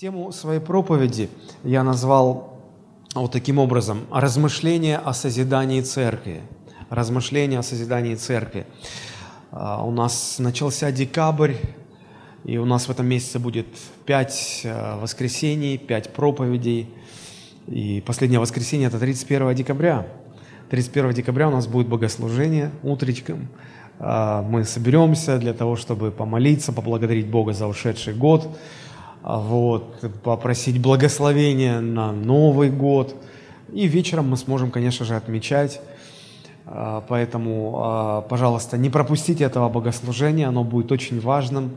Тему своей проповеди я назвал вот таким образом «Размышления о созидании церкви». Размышления о созидании церкви. А, у нас начался декабрь, и у нас в этом месяце будет пять а, воскресений, пять проповедей. И последнее воскресенье – это 31 декабря. 31 декабря у нас будет богослужение утречком. А, мы соберемся для того, чтобы помолиться, поблагодарить Бога за ушедший год – вот, попросить благословения на Новый год. И вечером мы сможем, конечно же, отмечать. А, поэтому, а, пожалуйста, не пропустите этого богослужения, оно будет очень важным.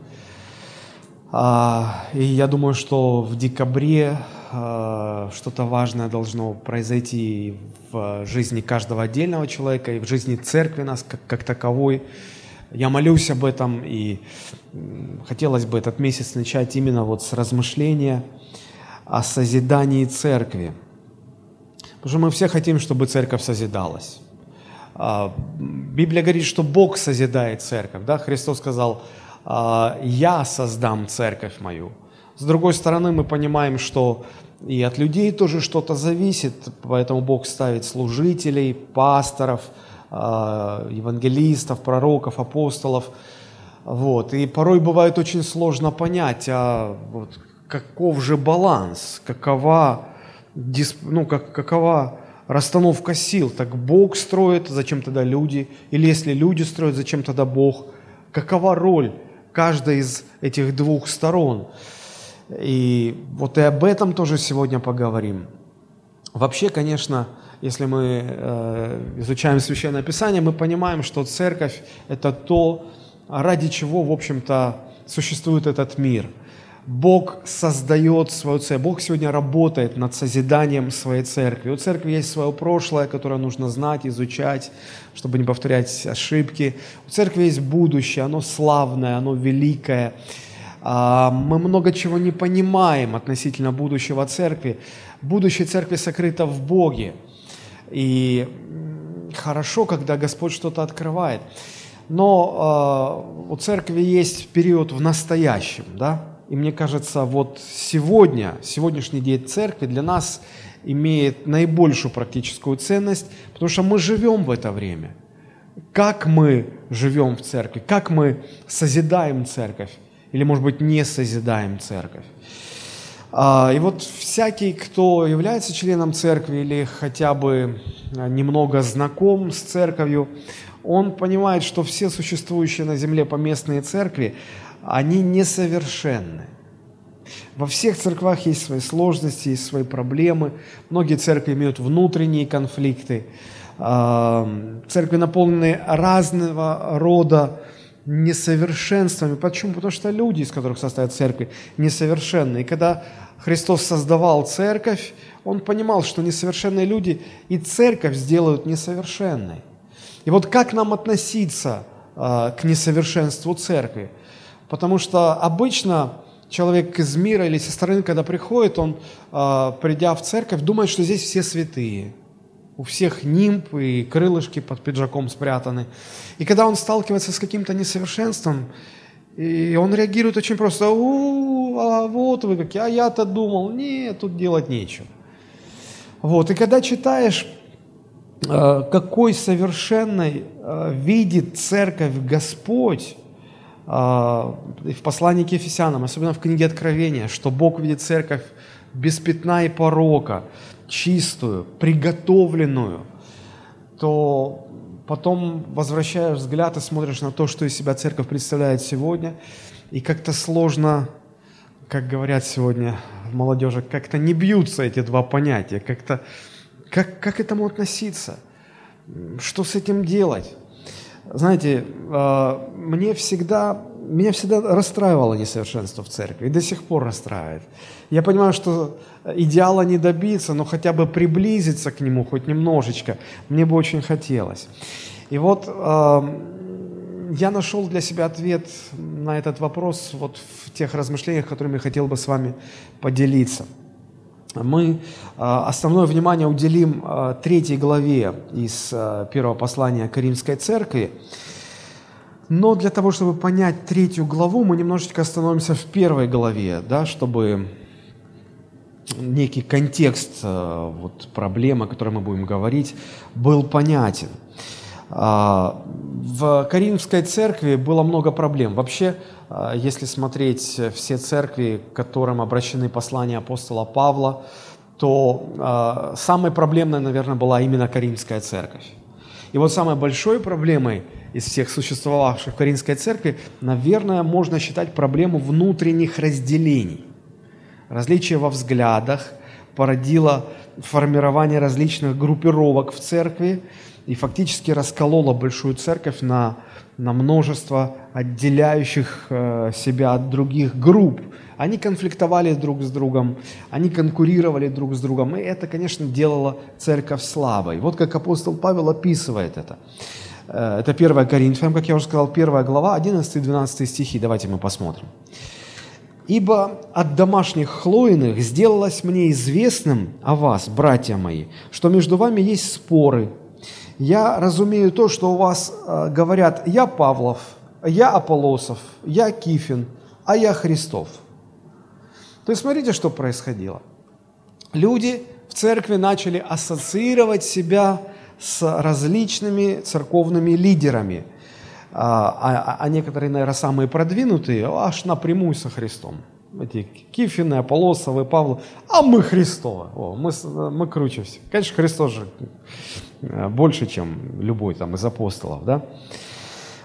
И я думаю, что в декабре что-то важное должно произойти в жизни каждого отдельного человека и в жизни церкви нас как, как таковой. Я молюсь об этом, и хотелось бы этот месяц начать именно вот с размышления о созидании церкви. Потому что мы все хотим, чтобы церковь созидалась. А, Библия говорит, что Бог созидает церковь. Да? Христос сказал, «А, «Я создам церковь мою». С другой стороны, мы понимаем, что и от людей тоже что-то зависит, поэтому Бог ставит служителей, пасторов – евангелистов, пророков, апостолов. Вот. И порой бывает очень сложно понять, а вот каков же баланс, какова, ну, как, какова расстановка сил. Так Бог строит, зачем тогда люди? Или если люди строят, зачем тогда Бог? Какова роль каждой из этих двух сторон? И вот и об этом тоже сегодня поговорим. Вообще, конечно, если мы э, изучаем Священное Писание, мы понимаем, что церковь – это то, ради чего, в общем-то, существует этот мир. Бог создает свою церковь. Бог сегодня работает над созиданием своей церкви. У церкви есть свое прошлое, которое нужно знать, изучать, чтобы не повторять ошибки. У церкви есть будущее, оно славное, оно великое. А, мы много чего не понимаем относительно будущего церкви. Будущее церкви сокрыто в Боге. И хорошо, когда Господь что-то открывает. Но э, у церкви есть период в настоящем, да? И мне кажется, вот сегодня, сегодняшний день церкви для нас имеет наибольшую практическую ценность, потому что мы живем в это время. Как мы живем в церкви, как мы созидаем церковь, или, может быть, не созидаем церковь. А, и вот всякий, кто является членом церкви или хотя бы а, немного знаком с церковью, он понимает, что все существующие на земле поместные церкви, они несовершенны. Во всех церквах есть свои сложности, есть свои проблемы. Многие церкви имеют внутренние конфликты. А, церкви наполнены разного рода несовершенствами. Почему? Потому что люди, из которых состоят церкви, несовершенны. И когда Христос создавал церковь, Он понимал, что несовершенные люди и церковь сделают несовершенной. И вот как нам относиться э, к несовершенству церкви? Потому что обычно человек из мира или со стороны, когда приходит, он, э, придя в церковь, думает, что здесь все святые. У всех нимб и крылышки под пиджаком спрятаны. И когда он сталкивается с каким-то несовершенством, и он реагирует очень просто, у, а вот вы какие, а я-то думал, нет, тут делать нечего. Вот, и когда читаешь, э, какой совершенной э, видит церковь Господь, э, в послании к Ефесянам, особенно в книге Откровения, что Бог видит церковь без пятна и порока, чистую, приготовленную, то потом возвращаешь взгляд и смотришь на то, что из себя церковь представляет сегодня, и как-то сложно, как говорят сегодня в молодежи, как-то не бьются эти два понятия, как-то, как, как к этому относиться, что с этим делать. Знаете, а, мне всегда, меня всегда расстраивало несовершенство в церкви, и до сих пор расстраивает. Я понимаю, что идеала не добиться, но хотя бы приблизиться к нему хоть немножечко, мне бы очень хотелось. И вот э, я нашел для себя ответ на этот вопрос вот в тех размышлениях, которыми хотел бы с вами поделиться. Мы э, основное внимание уделим э, третьей главе из э, первого послания Каримской церкви. Но для того, чтобы понять третью главу, мы немножечко остановимся в первой главе, да, чтобы некий контекст э, вот, проблемы, о которой мы будем говорить, был понятен. А, в Каримской церкви было много проблем. Вообще, а, если смотреть все церкви, к которым обращены послания апостола Павла, то а, самой проблемной, наверное, была именно Каримская церковь. И вот самой большой проблемой из всех существовавших в Каримской церкви, наверное, можно считать проблему внутренних разделений. Различие во взглядах породило формирование различных группировок в церкви, и фактически расколола большую церковь на, на множество отделяющих э, себя от других групп. Они конфликтовали друг с другом, они конкурировали друг с другом, и это, конечно, делало церковь слабой. Вот как апостол Павел описывает это. Э, это 1 Коринфянам, как я уже сказал, 1 глава, 11-12 стихи. Давайте мы посмотрим. «Ибо от домашних хлоиных сделалось мне известным о вас, братья мои, что между вами есть споры, я разумею то, что у вас э, говорят «я Павлов», «я Аполосов», «я Кифин», а «я Христов». То есть смотрите, что происходило. Люди в церкви начали ассоциировать себя с различными церковными лидерами, а, а, а некоторые, наверное, самые продвинутые, аж напрямую со Христом. Эти Кифины, Аполосовы, Павлы, а мы Христовы, О, мы, мы круче всех. Конечно, Христос же Э, больше, чем любой там из апостолов, да.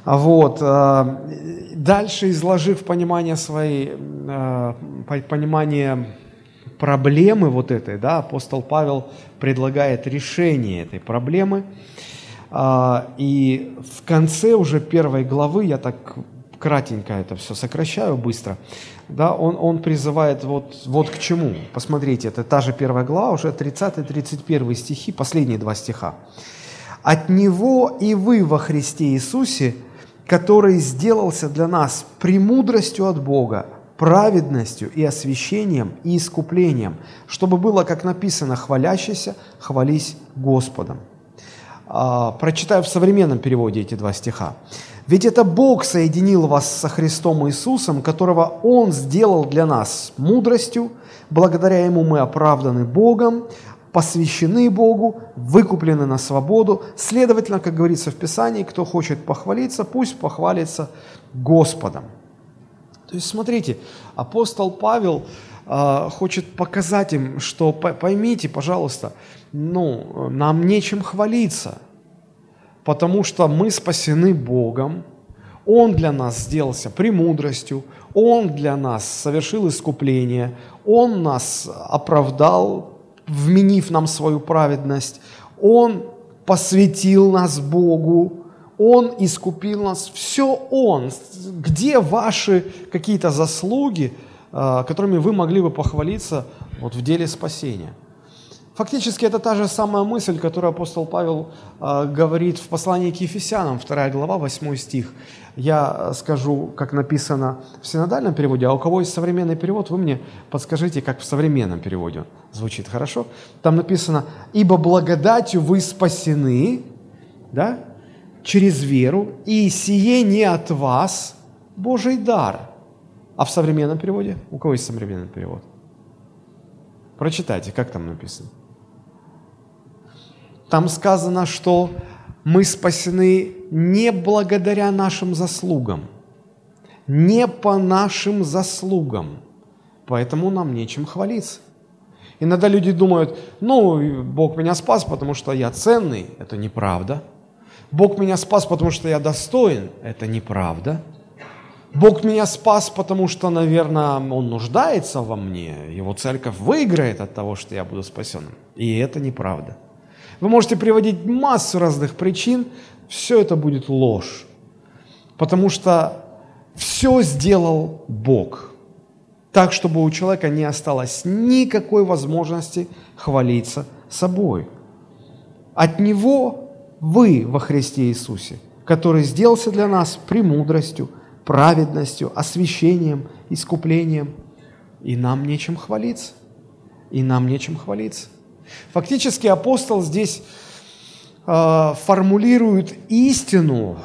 А вот. Э, дальше, изложив понимание своей, э, понимание проблемы вот этой, да, апостол Павел предлагает решение этой проблемы. И в конце уже первой главы, я так кратенько это все сокращаю быстро, да, он, он призывает вот, вот к чему. Посмотрите, это та же первая глава, уже 30-31 стихи, последние два стиха. «От Него и вы во Христе Иисусе, который сделался для нас премудростью от Бога, праведностью и освящением и искуплением, чтобы было, как написано, хвалящийся, хвались Господом». А, прочитаю в современном переводе эти два стиха. Ведь это Бог соединил вас со Христом Иисусом, которого Он сделал для нас мудростью, благодаря Ему мы оправданы Богом, посвящены Богу, выкуплены на свободу. Следовательно, как говорится в Писании, кто хочет похвалиться, пусть похвалится Господом. То есть, смотрите, апостол Павел э, хочет показать им, что поймите, пожалуйста, ну, нам нечем хвалиться – потому что мы спасены Богом, Он для нас сделался премудростью, Он для нас совершил искупление, Он нас оправдал, вменив нам свою праведность, Он посвятил нас Богу, Он искупил нас, все Он. Где ваши какие-то заслуги, э, которыми вы могли бы похвалиться вот в деле спасения? Фактически это та же самая мысль, которую апостол Павел э, говорит в послании к Ефесянам, 2 глава, 8 стих. Я э, скажу, как написано в синодальном переводе, а у кого есть современный перевод, вы мне подскажите, как в современном переводе звучит, хорошо? Там написано, «Ибо благодатью вы спасены, да, через веру, и сие не от вас, Божий дар». А в современном переводе? У кого есть современный перевод? Прочитайте, как там написано. Там сказано, что мы спасены не благодаря нашим заслугам, не по нашим заслугам, поэтому нам нечем хвалиться. Иногда люди думают, ну, Бог меня спас, потому что я ценный. Это неправда. Бог меня спас, потому что я достоин. Это неправда. Бог меня спас, потому что, наверное, Он нуждается во мне. Его церковь выиграет от того, что я буду спасенным. И это неправда. Вы можете приводить массу разных причин, все это будет ложь. Потому что все сделал Бог. Так, чтобы у человека не осталось никакой возможности хвалиться собой. От Него вы во Христе Иисусе, который сделался для нас премудростью, праведностью, освящением, искуплением. И нам нечем хвалиться. И нам нечем хвалиться. Фактически апостол здесь э, формулирует истину,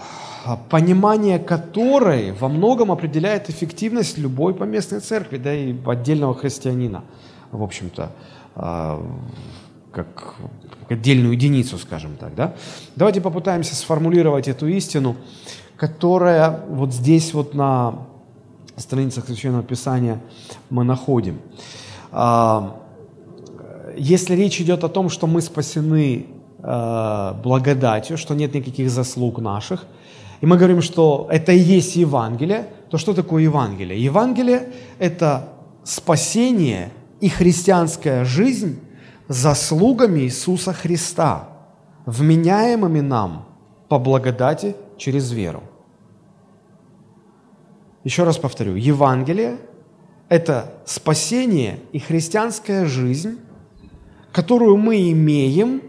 понимание которой во многом определяет эффективность любой поместной церкви, да и отдельного христианина. в общем-то, а, как отдельную единицу, скажем так. Да? Давайте попытаемся сформулировать эту истину, которая вот здесь вот на страницах Священного Писания мы находим. А, если речь идет о том, что мы спасены а, благодатью, что нет никаких заслуг наших, и мы говорим, что это и есть Евангелие, то что такое Евангелие? Евангелие – это спасение и христианская жизнь заслугами Иисуса Христа, вменяемыми нам по благодати через веру. Еще раз повторю, Евангелие – это спасение и христианская жизнь, которую мы имеем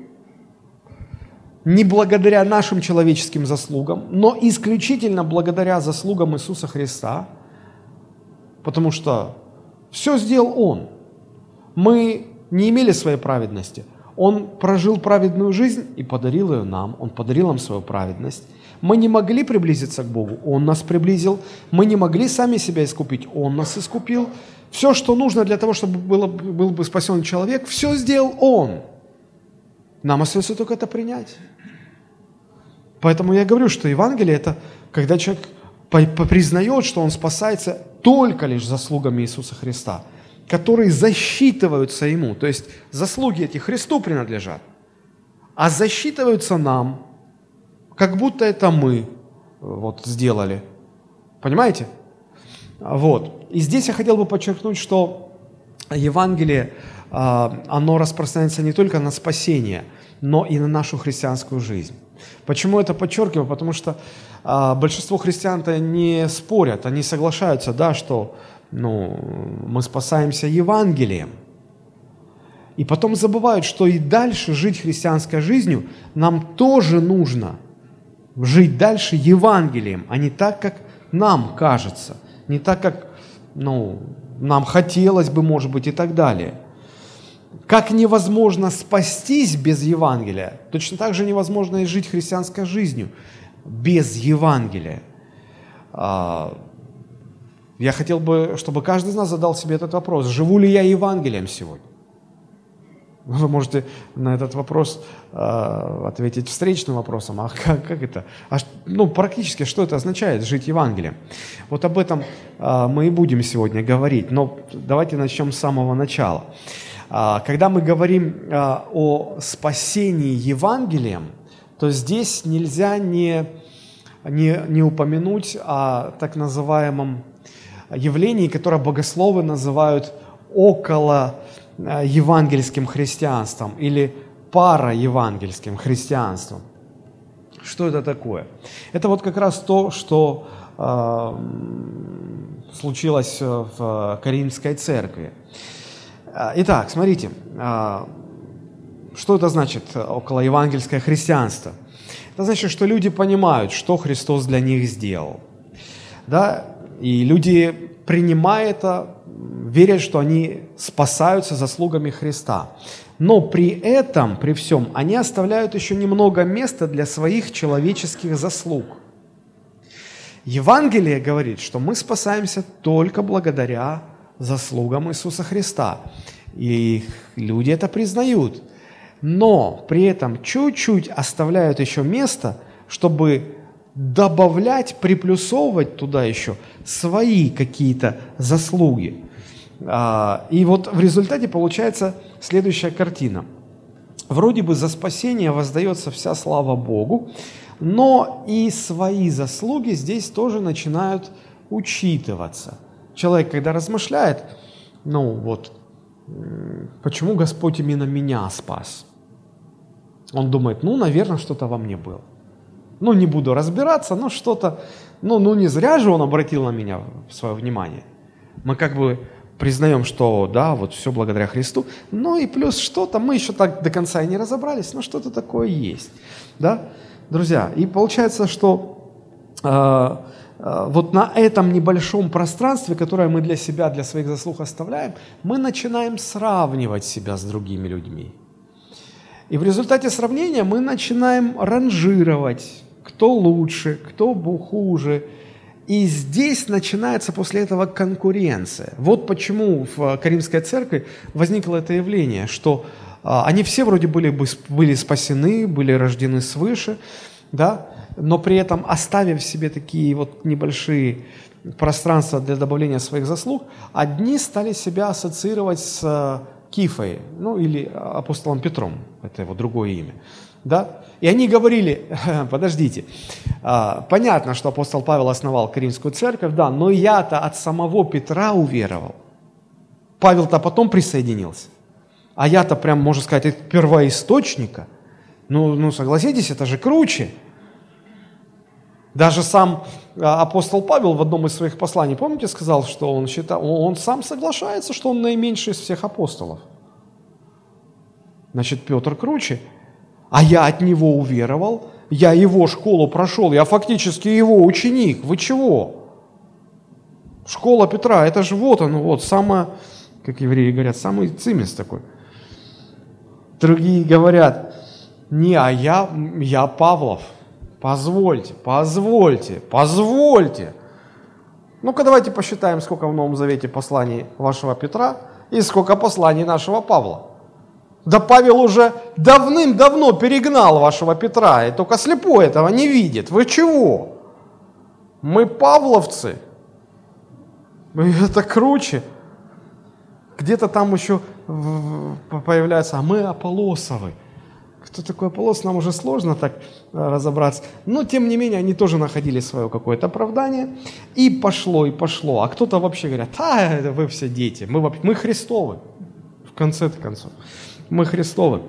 не благодаря нашим человеческим заслугам, но исключительно благодаря заслугам Иисуса Христа, потому что все сделал Он. Мы не имели своей праведности. Он прожил праведную жизнь и подарил ее нам. Он подарил нам свою праведность. Мы не могли приблизиться к Богу, Он нас приблизил. Мы не могли сами себя искупить, Он нас искупил. Все, что нужно для того, чтобы было, был бы спасен человек, все сделал Он. Нам остается только это принять. Поэтому я говорю, что Евангелие – это когда человек признает, что он спасается только лишь заслугами Иисуса Христа, которые засчитываются Ему. То есть заслуги эти Христу принадлежат, а засчитываются нам – как будто это мы э, вот сделали. Понимаете? Вот. И здесь я хотел бы подчеркнуть, что Евангелие, а, оно распространяется не только на спасение, но и на нашу христианскую жизнь. Почему это подчеркиваю? Потому что а, большинство христиан-то не спорят, они соглашаются, да, что ну, мы спасаемся Евангелием. И потом забывают, что и дальше жить христианской жизнью нам тоже нужно – жить дальше Евангелием, а не так, как нам кажется, не так, как ну, нам хотелось бы, может быть, и так далее. Как невозможно спастись без Евангелия, точно так же невозможно и жить христианской жизнью без Евангелия. А, я хотел бы, чтобы каждый из нас задал себе этот вопрос, живу ли я Евангелием сегодня? Вы можете на этот вопрос э, ответить встречным вопросом. А как, как это? А, ну, практически, что это означает жить Евангелием? Вот об этом э, мы и будем сегодня говорить. Но давайте начнем с самого начала. Э, когда мы говорим э, о спасении Евангелием, то здесь нельзя не, не, не упомянуть о так называемом явлении, которое богословы называют около евангельским христианством или параевангельским христианством. Что это такое? Это вот как раз то, что э, случилось в Каримской церкви. Э, итак, смотрите, э, что это значит около евангельское христианство? Это значит, что люди понимают, что Христос для них сделал. Да? И люди, принимая это, верят, что они спасаются заслугами Христа. Но при этом, при всем, они оставляют еще немного места для своих человеческих заслуг. Евангелие говорит, что мы спасаемся только благодаря заслугам Иисуса Христа. И люди это признают. Но при этом чуть-чуть оставляют еще место, чтобы добавлять, приплюсовывать туда еще свои какие-то заслуги. А, и вот в результате получается следующая картина. Вроде бы за спасение воздается вся слава Богу, но и свои заслуги здесь тоже начинают учитываться. Человек, когда размышляет, ну вот, почему Господь именно меня спас? Он думает, ну, наверное, что-то во мне было. Ну, не буду разбираться, но что-то, ну, ну, не зря же Он обратил на меня свое внимание. Мы как бы признаем, что да, вот все благодаря Христу, но и плюс что-то, мы еще так до конца и не разобрались, но что-то такое есть, да, друзья. И получается, что э, э, вот на этом небольшом пространстве, которое мы для себя, для своих заслуг оставляем, мы начинаем сравнивать себя с другими людьми. И в результате сравнения мы начинаем ранжировать, кто лучше, кто хуже, И здесь начинается после этого конкуренция. Вот почему в Каримской церкви возникло это явление, что а, они все вроде были, были спасены, были рождены свыше, да, но при этом оставив себе такие вот небольшие пространства для добавления своих заслуг, одни стали себя ассоциировать с э, Кифой, ну или апостолом Петром, это его другое имя, да, и они говорили, подождите, а, понятно, что апостол Павел основал Каримскую церковь, да, но я-то от самого Петра уверовал. Павел-то потом присоединился. А я-то прям, можно сказать, от первоисточника. Ну, ну, согласитесь, это же круче. Даже сам а, апостол Павел в одном из своих посланий, помните, сказал, что он считал, он сам соглашается, что он наименьший из всех апостолов. Значит, Петр круче. А я от него уверовал, я его школу прошел, я фактически его ученик. Вы чего? Школа Петра, это же вот он, вот, самое, как евреи говорят, самый цимис такой. Другие говорят, не, а я, я Павлов. Позвольте, позвольте, позвольте. Ну-ка давайте посчитаем, сколько в Новом Завете посланий вашего Петра и сколько посланий нашего Павла. Да Павел уже давным-давно перегнал вашего Петра, и только слепой этого не видит. Вы чего? Мы павловцы. Это круче. Где-то там еще появляется, а мы Аполосовы. Кто такой Аполос, нам уже сложно так э, разобраться. Но, тем не менее, они тоже находили свое какое-то оправдание. И пошло, и пошло. А кто-то вообще говорят, а, вы все дети, мы, мы Христовы. В конце концов мы Христовы.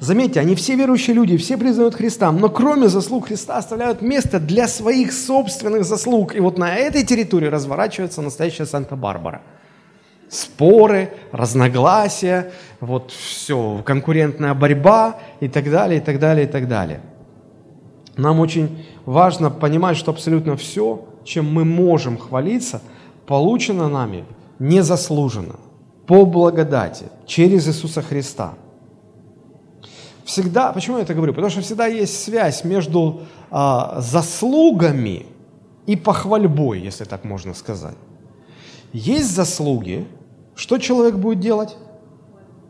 Заметьте, они все верующие люди, все признают Христа, но кроме заслуг Христа оставляют место для своих собственных заслуг. И вот на этой территории разворачивается настоящая Санта-Барбара. Споры, разногласия, вот все, конкурентная борьба и так далее, и так далее, и так далее. Нам очень важно понимать, что абсолютно все, чем мы можем хвалиться, получено нами незаслуженно – по благодати, через Иисуса Христа. Всегда, почему я это говорю? Потому что всегда есть связь между а, заслугами и похвальбой, если так можно сказать. Есть заслуги, что человек будет делать?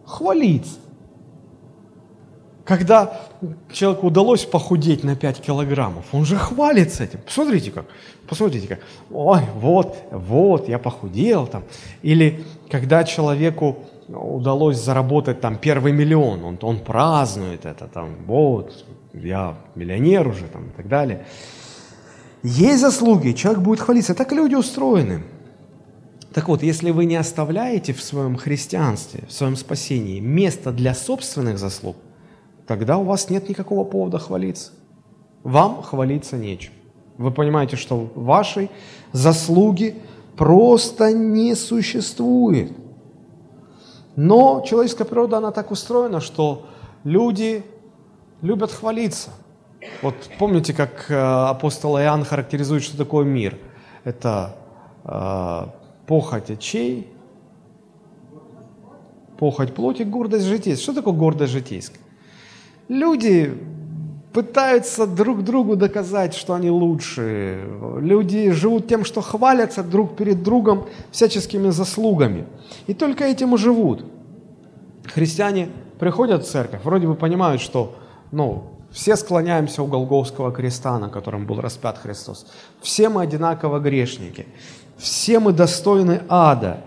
Хвалиться. Когда человеку удалось похудеть на 5 килограммов, он же хвалится этим. Посмотрите как, посмотрите как, ой, вот, вот, я похудел там. Или когда человеку удалось заработать там первый миллион, он, он празднует это, там, вот, я миллионер уже, там, и так далее. Есть заслуги, человек будет хвалиться. Так люди устроены. Так вот, если вы не оставляете в своем христианстве, в своем спасении место для собственных заслуг – тогда у вас нет никакого повода хвалиться. Вам хвалиться нечем. Вы понимаете, что вашей заслуги просто не существует. Но человеческая природа, она так устроена, что люди любят хвалиться. Вот помните, как э, апостол Иоанн характеризует, что такое мир? Это э, похоть очей, похоть плоти, гордость житейская. Что такое гордость житейская? Люди пытаются друг другу доказать, что они лучшие. Люди живут тем, что хвалятся друг перед другом всяческими заслугами. И только этим и живут. Христиане приходят в церковь, вроде бы понимают, что ну, все склоняемся у Голговского креста, на котором был распят Христос. Все мы одинаково грешники. Все мы достойны ада.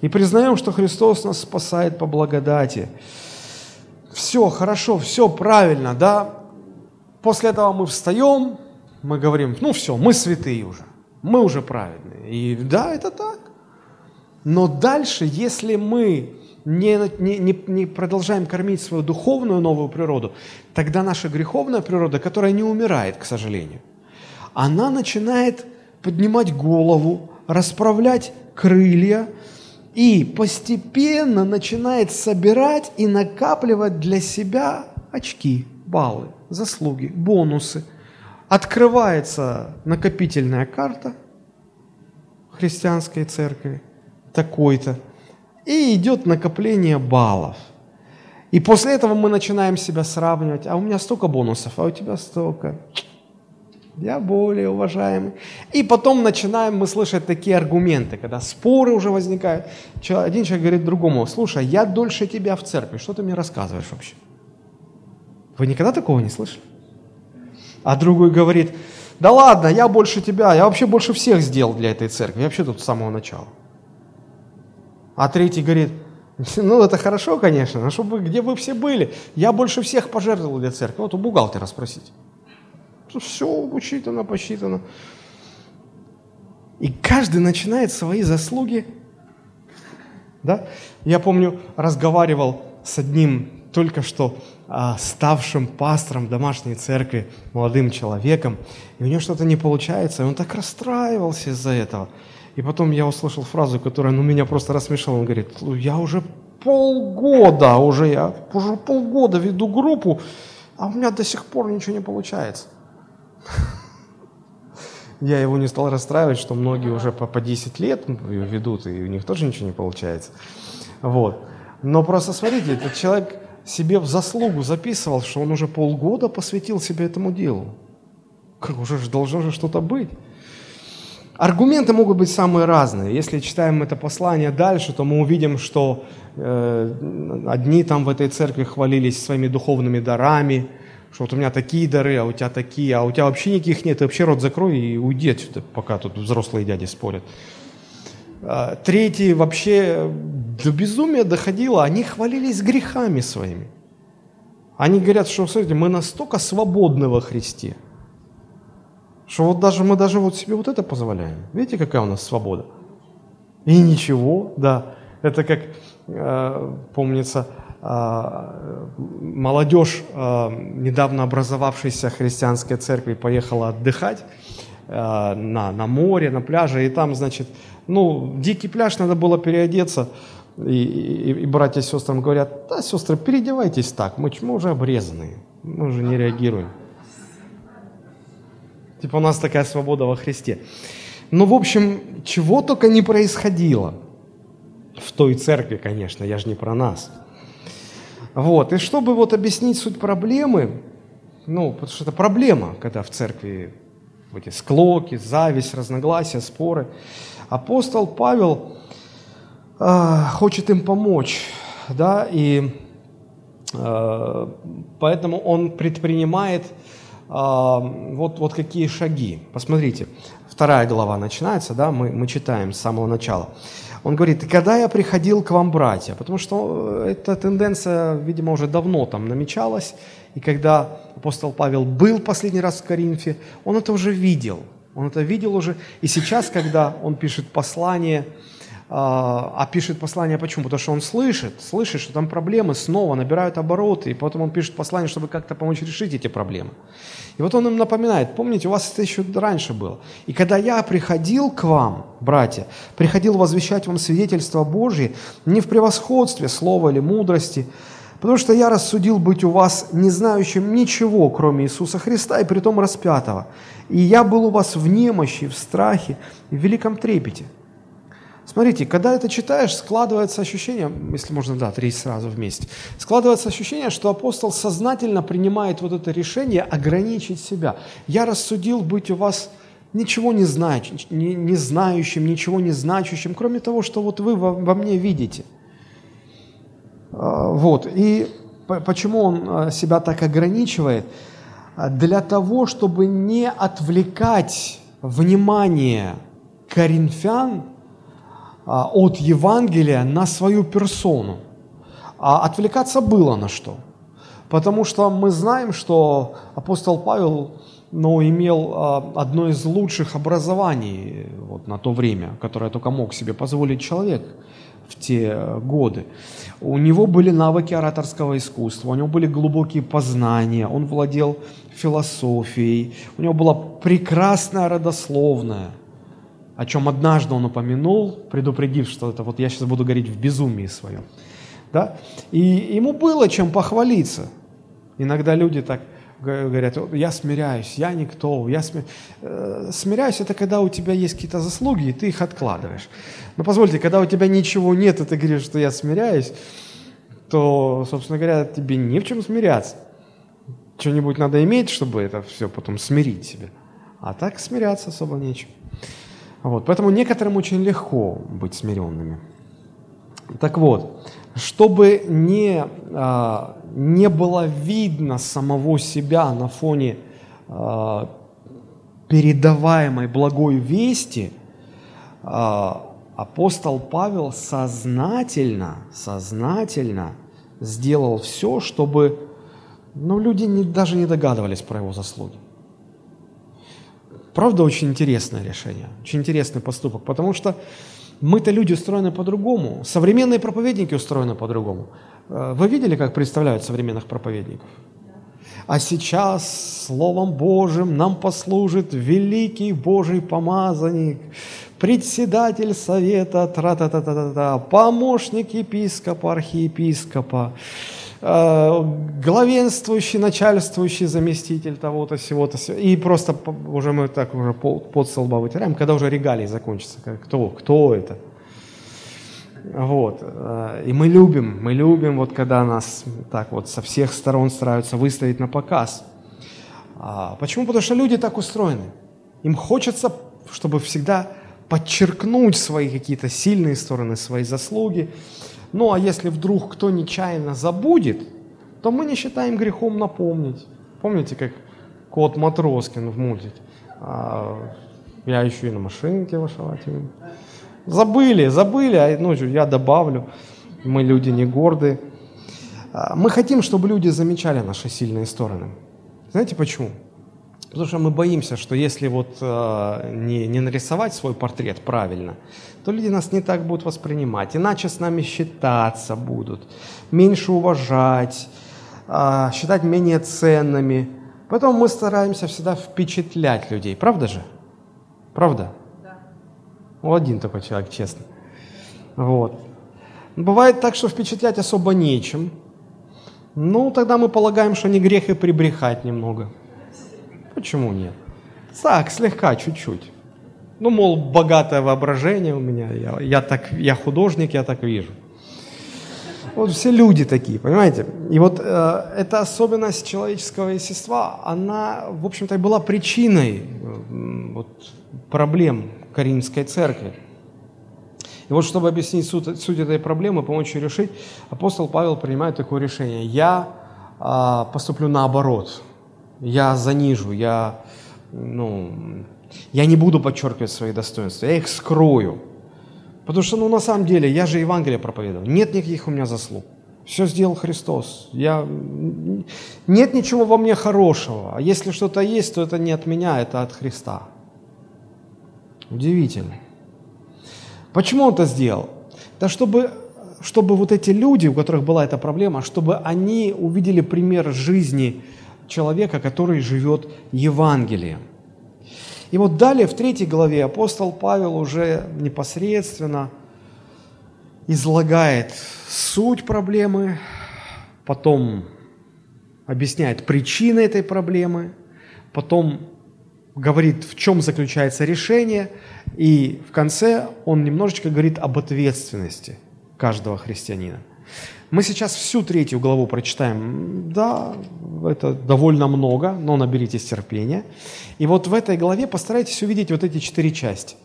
И признаем, что Христос нас спасает по благодати все хорошо, все правильно, да, после этого мы встаем, мы говорим, ну все, мы святые уже, мы уже праведные. И да, это так. Но дальше, если мы не, не, не, продолжаем кормить свою духовную новую природу, тогда наша греховная природа, которая не умирает, к сожалению, она начинает поднимать голову, расправлять крылья, и постепенно начинает собирать и накапливать для себя очки, баллы, заслуги, бонусы. Открывается накопительная карта христианской церкви, такой-то, и идет накопление баллов. И после этого мы начинаем себя сравнивать. А у меня столько бонусов, а у тебя столько. Я более уважаемый. И потом начинаем мы слышать такие аргументы, когда споры уже возникают. Один человек говорит другому, слушай, я дольше тебя в церкви, что ты мне рассказываешь вообще? Вы никогда такого не слышали? А другой говорит, да ладно, я больше тебя, я вообще больше всех сделал для этой церкви, я вообще тут с самого начала. А третий говорит, ну это хорошо, конечно, но чтобы где вы все были, я больше всех пожертвовал для церкви. Вот у бухгалтера спросить. Все учитано, посчитано. И каждый начинает свои заслуги. Да? Я помню, разговаривал с одним только что а, ставшим пастором домашней церкви, молодым человеком, и у него что-то не получается, и он так расстраивался из-за этого. И потом я услышал фразу, которая ну, меня просто рассмешила. Он говорит, я уже полгода, уже я уже полгода веду группу, а у меня до сих пор ничего не получается. Я его не стал расстраивать, что многие уже по, по 10 лет ведут, и у них тоже ничего не получается. Вот. Но просто смотрите, этот человек себе в заслугу записывал, что он уже полгода посвятил себе этому делу. Как уже должно же что-то быть. Аргументы могут быть самые разные. Если читаем это послание дальше, то мы увидим, что э, одни там в этой церкви хвалились своими духовными дарами, что вот у меня такие дары, а у тебя такие, а у тебя вообще никаких нет, ты вообще рот закрой и уйди отсюда, пока тут взрослые дяди спорят. А, третий вообще до безумия доходило, они хвалились грехами своими. Они говорят, что, смотрите, мы настолько свободны во Христе, что вот даже мы даже вот себе вот это позволяем. Видите, какая у нас свобода? И ничего, да. Это как, э, помнится, э, молодежь э, недавно образовавшейся христианской церкви поехала отдыхать э, на, на море, на пляже, и там, значит, ну, дикий пляж, надо было переодеться. И, и, и братья с сестрам говорят, да, сестры, переодевайтесь так, мы, мы уже обрезанные, мы уже не реагируем. Типа у нас такая свобода во Христе. Ну, в общем, чего только не происходило. В той церкви, конечно, я же не про нас. Вот, и чтобы вот объяснить суть проблемы, ну, потому что это проблема, когда в церкви эти склоки, зависть, разногласия, споры – апостол Павел э, хочет им помочь, да, и э, поэтому он предпринимает э, вот, вот какие шаги. Посмотрите, вторая глава начинается, да, мы, мы читаем с самого начала. Он говорит, когда я приходил к вам, братья, потому что эта тенденция, видимо, уже давно там намечалась, и когда апостол Павел был последний раз в Коринфе, он это уже видел – он это видел уже. И сейчас, когда он пишет послание, а, а пишет послание почему? Потому что он слышит, слышит, что там проблемы снова набирают обороты, и потом он пишет послание, чтобы как-то помочь решить эти проблемы. И вот он им напоминает, помните, у вас это еще раньше было. И когда я приходил к вам, братья, приходил возвещать вам свидетельство Божье, не в превосходстве слова или мудрости, потому что я рассудил быть у вас не знающим ничего, кроме Иисуса Христа, и притом распятого. И я был у вас в немощи, в страхе, в великом трепете. Смотрите, когда это читаешь, складывается ощущение, если можно, да, три сразу вместе, складывается ощущение, что апостол сознательно принимает вот это решение ограничить себя. Я рассудил быть у вас ничего не, знающим, не, не знающим, ничего не значащим, кроме того, что вот вы во, во мне видите. А, вот, и почему он а, себя так ограничивает – для того, чтобы не отвлекать внимание коринфян а, от Евангелия на свою персону. А отвлекаться было на что? Потому что мы знаем, что апостол Павел ну, имел а, одно из лучших образований вот, на то время, которое только мог себе позволить человек в те годы. У него были навыки ораторского искусства, у него были глубокие познания, он владел философией, у него была прекрасная родословная, о чем однажды он упомянул, предупредив, что это вот я сейчас буду говорить в безумии своем. Да? И ему было чем похвалиться. Иногда люди так говорят, я смиряюсь, я никто, я смир... Э, смиряюсь, это когда у тебя есть какие-то заслуги, и ты их откладываешь. Но позвольте, когда у тебя ничего нет, и ты говоришь, что я смиряюсь, то, собственно говоря, тебе не в чем смиряться. Что-нибудь надо иметь, чтобы это все потом смирить себе. А так смиряться особо нечем. Вот, поэтому некоторым очень легко быть смиренными. Так вот, чтобы не, а, не было видно самого себя на фоне а, передаваемой благой вести, а, апостол Павел сознательно, сознательно сделал все, чтобы ну, люди не, даже не догадывались про его заслуги. Правда, очень интересное решение, очень интересный поступок, потому что мы-то люди устроены по-другому, современные проповедники устроены по-другому. Э, вы видели, как представляют современных проповедников? А сейчас Словом Божьим нам послужит великий Божий помазанник, председатель совета, тра-та-та-та-та, помощник епископа, архиепископа, главенствующий, начальствующий заместитель того-то, всего-то, и просто уже мы так уже под столба вытираем, когда уже регалии закончатся, кто, кто это? Вот. Э, и мы любим, мы любим, вот когда нас так вот со всех сторон стараются выставить на показ. А почему? Потому что люди так устроены. Им хочется, чтобы всегда подчеркнуть свои какие-то сильные стороны, свои заслуги. Ну а если вдруг кто нечаянно забудет, то мы не считаем грехом напомнить. Помните, как кот Матроскин в мультике? А, я еще и на машинке вышивателем. Забыли, забыли, а ну, я добавлю. Мы люди не гордые. А, мы хотим, чтобы люди замечали наши сильные стороны. Знаете почему? Потому что мы боимся, что если вот э, не, не нарисовать свой портрет правильно, то люди нас не так будут воспринимать, иначе с нами считаться будут, меньше уважать, э, считать менее ценными. Поэтому мы стараемся всегда впечатлять людей, правда же? Правда? Да. Ну, один такой человек, честно. Вот. Бывает так, что впечатлять особо нечем. Ну, тогда мы полагаем, что не грех и прибрехать немного. Почему нет? Так, слегка, чуть-чуть. Ну, мол, богатое воображение у меня, я, я, так, я художник, я так вижу. Вот все люди такие, понимаете? И вот э, эта особенность человеческого естества, она, в общем-то, и была причиной э, вот, проблем Каринской церкви. И вот, чтобы объяснить суть, суть этой проблемы, помочь ее решить, апостол Павел принимает такое решение. Я э, поступлю наоборот я занижу, я, ну, я не буду подчеркивать свои достоинства, я их скрою. Потому что, ну, на самом деле, я же Евангелие проповедовал, нет никаких у меня заслуг. Все сделал Христос. Я... Нет ничего во мне хорошего. А если что-то есть, то это не от меня, это от Христа. Удивительно. Почему он это сделал? Да чтобы, чтобы вот эти люди, у которых была эта проблема, чтобы они увидели пример жизни человека, который живет Евангелием. И вот далее в третьей главе апостол Павел уже непосредственно излагает суть проблемы, потом объясняет причины этой проблемы, потом говорит, в чем заключается решение, и в конце он немножечко говорит об ответственности каждого христианина. Мы сейчас всю третью главу прочитаем. Да, это довольно много, но наберитесь терпения. И вот в этой главе постарайтесь увидеть вот эти четыре части.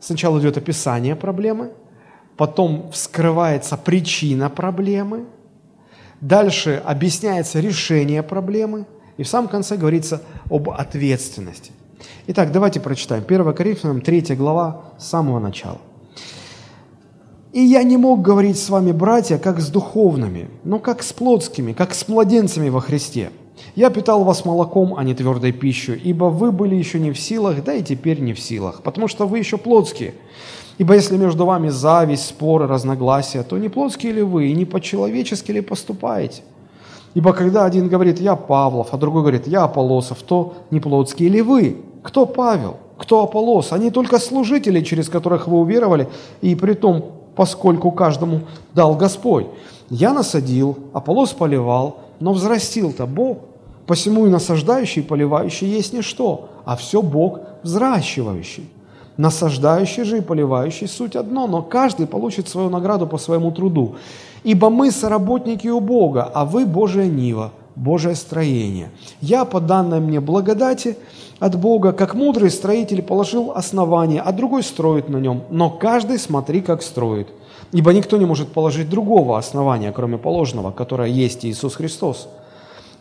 Сначала идет описание проблемы, потом вскрывается причина проблемы, дальше объясняется решение проблемы, и в самом конце говорится об ответственности. Итак, давайте прочитаем. 1 Коринфянам 3 глава с самого начала. И я не мог говорить с вами, братья, как с духовными, но как с плотскими, как с младенцами во Христе. Я питал вас молоком, а не твердой пищей, ибо вы были еще не в силах, да и теперь не в силах, потому что вы еще плотские. Ибо если между вами зависть, споры, разногласия, то не плотские ли вы, и не по-человечески ли поступаете? Ибо когда один говорит «я Павлов», а другой говорит «я Аполосов», то не плотские ли вы? Кто Павел? Кто Аполос? Они только служители, через которых вы уверовали, и при том поскольку каждому дал Господь. Я насадил, Аполлос поливал, но взрастил-то Бог. Посему и насаждающий, и поливающий есть ничто, а все Бог взращивающий. Насаждающий же и поливающий суть одно, но каждый получит свою награду по своему труду. Ибо мы соработники у Бога, а вы Божия Нива. Божие строение. Я, по данной мне благодати от Бога, как мудрый строитель, положил основание, а другой строит на нем. Но каждый смотри, как строит. Ибо никто не может положить другого основания, кроме положенного, которое есть Иисус Христос.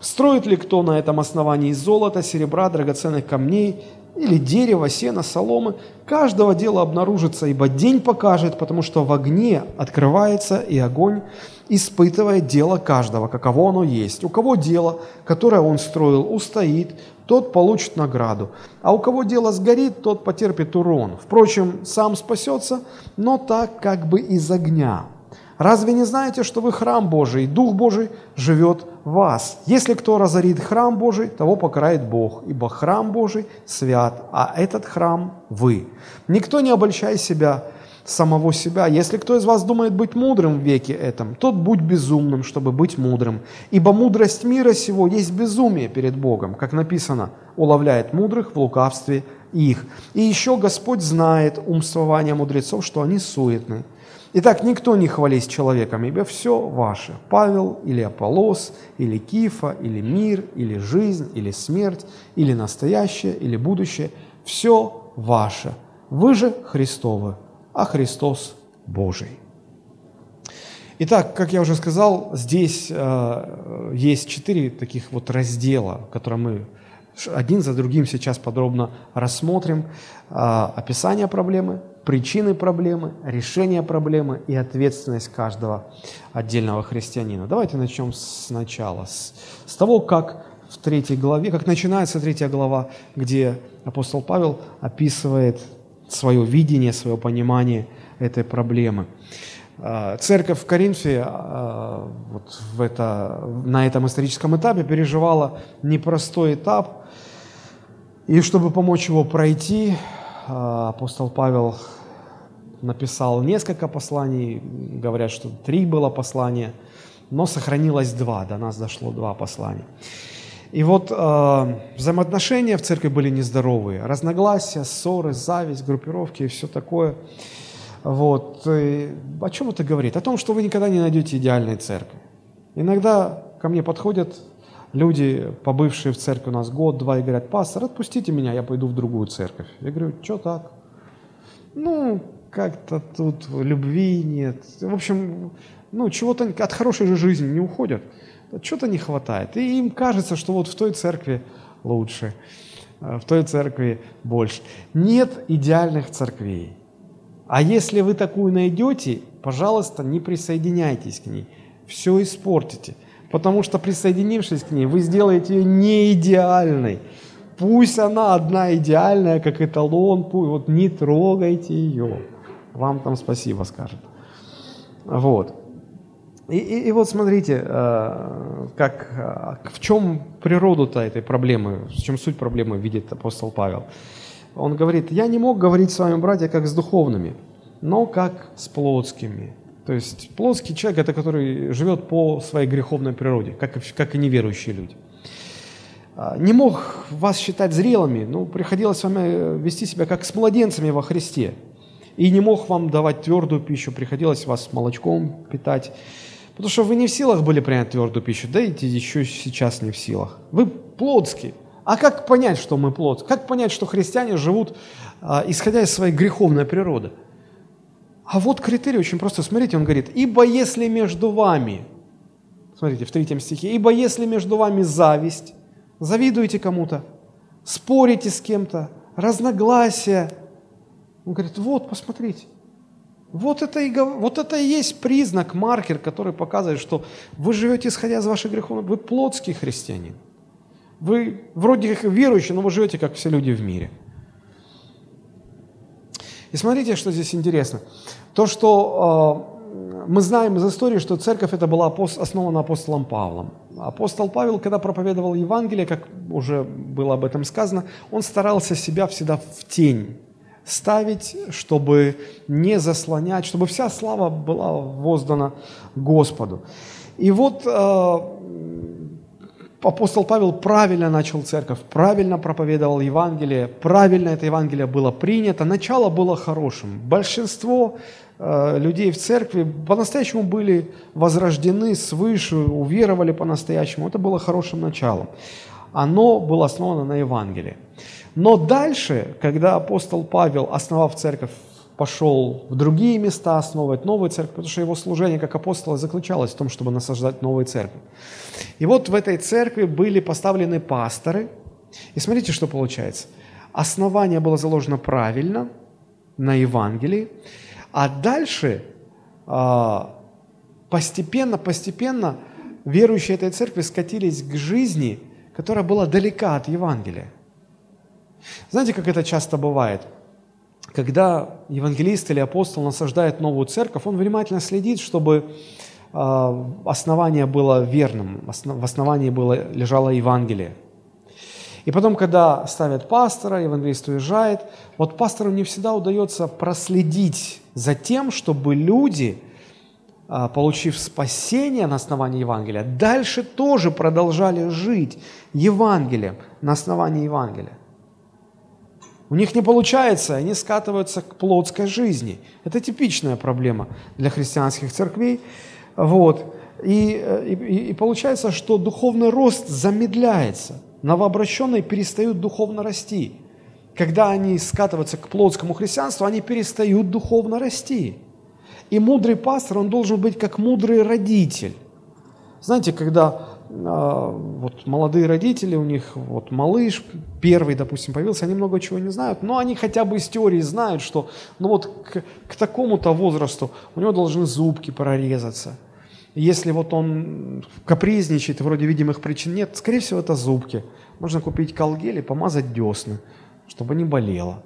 Строит ли кто на этом основании из золота, серебра, драгоценных камней или дерева, сена, соломы, каждого дела обнаружится, ибо день покажет, потому что в огне открывается и огонь испытывает дело каждого, каково оно есть. У кого дело, которое он строил, устоит, тот получит награду. А у кого дело сгорит, тот потерпит урон. Впрочем, сам спасется, но так как бы из огня. Разве не знаете, что вы храм Божий, и Дух Божий живет в вас? Если кто разорит храм Божий, того покарает Бог, ибо храм Божий свят, а этот храм вы. Никто не обольщай себя, самого себя. Если кто из вас думает быть мудрым в веке этом, тот будь безумным, чтобы быть мудрым. Ибо мудрость мира сего есть безумие перед Богом, как написано, уловляет мудрых в лукавстве их. И еще Господь знает умствование мудрецов, что они суетны. Итак, никто не хвались человеком, ибо все ваше. Павел или Аполос, или Кифа, или мир, или жизнь, или смерть, или настоящее, или будущее. Все ваше. Вы же Христовы, а Христос Божий. Итак, как я уже сказал, здесь э, есть четыре таких вот раздела, которые мы один за другим сейчас подробно рассмотрим. Э, описание проблемы, причины проблемы, решение проблемы и ответственность каждого отдельного христианина. Давайте начнем сначала, с, с того, как в третьей главе, как начинается третья глава, где апостол Павел описывает свое видение, свое понимание этой проблемы. А, церковь в Коринфе а, вот в это, на этом историческом этапе переживала непростой этап, и чтобы помочь его пройти, апостол Павел написал несколько посланий, говорят, что три было послания, но сохранилось два, до нас дошло два послания. И вот э, взаимоотношения в церкви были нездоровые, разногласия, ссоры, зависть, группировки и все такое. Вот. И о чем это говорит? О том, что вы никогда не найдете идеальной церкви. Иногда ко мне подходят люди, побывшие в церкви у нас год-два, и говорят, пастор, отпустите меня, я пойду в другую церковь. Я говорю, что так? Ну, как-то тут любви нет. В общем, ну, чего-то от хорошей же жизни не уходят. Что-то не хватает. И им кажется, что вот в той церкви лучше, э, в той церкви больше. Нет идеальных церквей. А если вы такую найдете, пожалуйста, не присоединяйтесь к ней. Все испортите. Потому что присоединившись к ней, вы сделаете ее не идеальной. Пусть она одна идеальная, как эталон, пусть, вот не трогайте ее вам там спасибо скажет. Вот. И, и, и вот смотрите, э, как, э, в чем природу-то этой проблемы, в чем суть проблемы видит апостол Павел. Он говорит, я не мог говорить с вами, братья, как с духовными, но как с плотскими. То есть плотский человек – это который живет по своей греховной природе, как, как и неверующие люди. А, не мог вас считать зрелыми, ну, приходилось с вами вести себя как с младенцами во Христе и не мог вам давать твердую пищу, приходилось вас молочком питать, потому что вы не в силах были принять твердую пищу, да и еще сейчас не в силах. Вы плотские. А как понять, что мы плод? Как понять, что христиане живут, а, исходя из своей греховной природы? А вот критерий очень просто. Смотрите, он говорит, «Ибо если между вами...» Смотрите, в третьем стихе. «Ибо если между вами зависть, завидуете кому-то, спорите с кем-то, разногласия, он говорит, вот, посмотрите. Вот это, и, вот это и есть признак, маркер, который показывает, что вы живете, исходя из ваших грехов, вы плотский христианин. Вы вроде как верующий, но вы живете, как все люди в мире. И смотрите, что здесь интересно. То, что э, мы знаем из истории, что церковь это была основана апостолом Павлом. Апостол Павел, когда проповедовал Евангелие, как уже было об этом сказано, он старался себя всегда в тень ставить, чтобы не заслонять, чтобы вся слава была воздана Господу. И вот э, апостол Павел правильно начал церковь, правильно проповедовал Евангелие, правильно это Евангелие было принято, начало было хорошим. Большинство э, людей в церкви по-настоящему были возрождены свыше, уверовали по-настоящему. Это было хорошим началом. Оно было основано на Евангелии. Но дальше, когда апостол Павел, основав церковь, пошел в другие места основывать новые церкви, потому что его служение как апостола заключалось в том, чтобы насаждать новые церкви. И вот в этой церкви были поставлены пасторы. И смотрите, что получается. Основание было заложено правильно на Евангелии, а дальше постепенно, постепенно верующие этой церкви скатились к жизни, которая была далека от Евангелия. Знаете, как это часто бывает? Когда евангелист или апостол насаждает новую церковь, он внимательно следит, чтобы а, основание было верным, в основании было, лежало Евангелие. И потом, когда ставят пастора, евангелист уезжает, вот пастору не всегда удается проследить за тем, чтобы люди, а, получив спасение на основании Евангелия, дальше тоже продолжали жить Евангелием на основании Евангелия. У них не получается, они скатываются к плотской жизни. Это типичная проблема для христианских церквей. Вот. И, и, и получается, что духовный рост замедляется. Новообращенные перестают духовно расти. Когда они скатываются к плотскому христианству, они перестают духовно расти. И мудрый пастор, он должен быть как мудрый родитель. Знаете, когда вот молодые родители, у них вот малыш первый, допустим, появился, они много чего не знают, но они хотя бы из теории знают, что ну вот к, к такому-то возрасту у него должны зубки прорезаться. Если вот он капризничает, вроде видимых причин нет, скорее всего, это зубки. Можно купить колгель и помазать десны, чтобы не болело.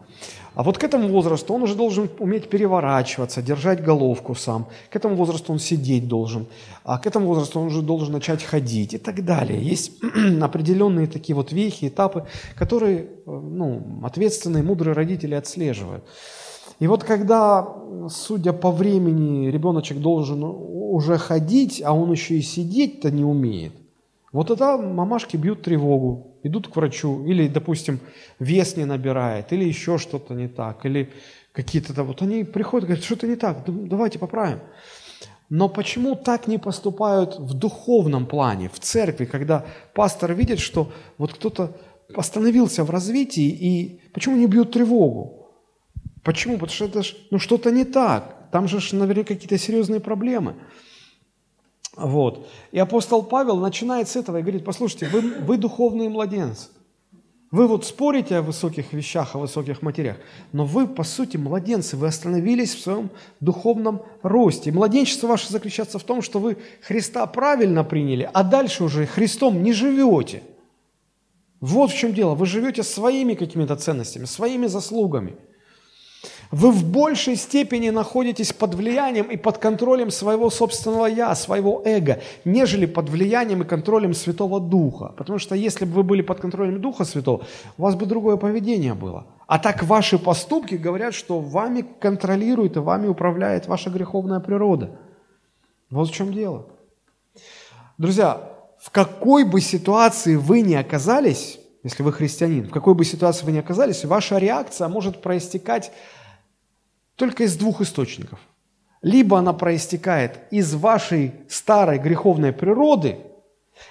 А вот к этому возрасту он уже должен уметь переворачиваться, держать головку сам. К этому возрасту он сидеть должен. А к этому возрасту он уже должен начать ходить и так далее. Есть определенные такие вот вехи, этапы, которые ну, ответственные, мудрые родители отслеживают. И вот когда, судя по времени, ребеночек должен уже ходить, а он еще и сидеть-то не умеет, вот тогда мамашки бьют тревогу, идут к врачу, или, допустим, вес не набирает, или еще что-то не так, или какие-то вот они приходят говорят, что-то не так, давайте поправим. Но почему так не поступают в духовном плане, в церкви, когда пастор видит, что вот кто-то остановился в развитии, и почему не бьют тревогу? Почему? Потому что это ж, ну, что-то не так. Там же, наверное, какие-то серьезные проблемы. Вот. И апостол Павел начинает с этого и говорит, послушайте, вы, вы духовные младенцы. Вы вот спорите о высоких вещах, о высоких материях, но вы, по сути, младенцы, вы остановились в своем духовном росте. младенчество ваше заключается в том, что вы Христа правильно приняли, а дальше уже Христом не живете. Вот в чем дело. Вы живете своими какими-то ценностями, своими заслугами – вы в большей степени находитесь под влиянием и под контролем своего собственного «я», своего эго, нежели под влиянием и контролем Святого Духа. Потому что если бы вы были под контролем Духа Святого, у вас бы другое поведение было. А так ваши поступки говорят, что вами контролирует и вами управляет ваша греховная природа. Вот в чем дело. Друзья, в какой бы ситуации вы ни оказались, если вы христианин, в какой бы ситуации вы ни оказались, ваша реакция может проистекать только из двух источников. Либо она проистекает из вашей старой греховной природы,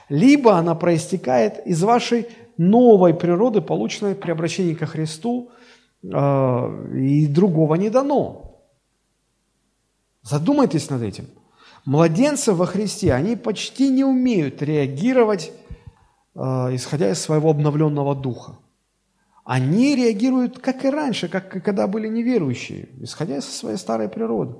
либо она проистекает из вашей новой природы, полученной при обращении ко Христу, э, и другого не дано. Задумайтесь над этим. Младенцы во Христе, они почти не умеют реагировать, э, исходя из своего обновленного духа они реагируют, как и раньше, как когда были неверующие, исходя из своей старой природы.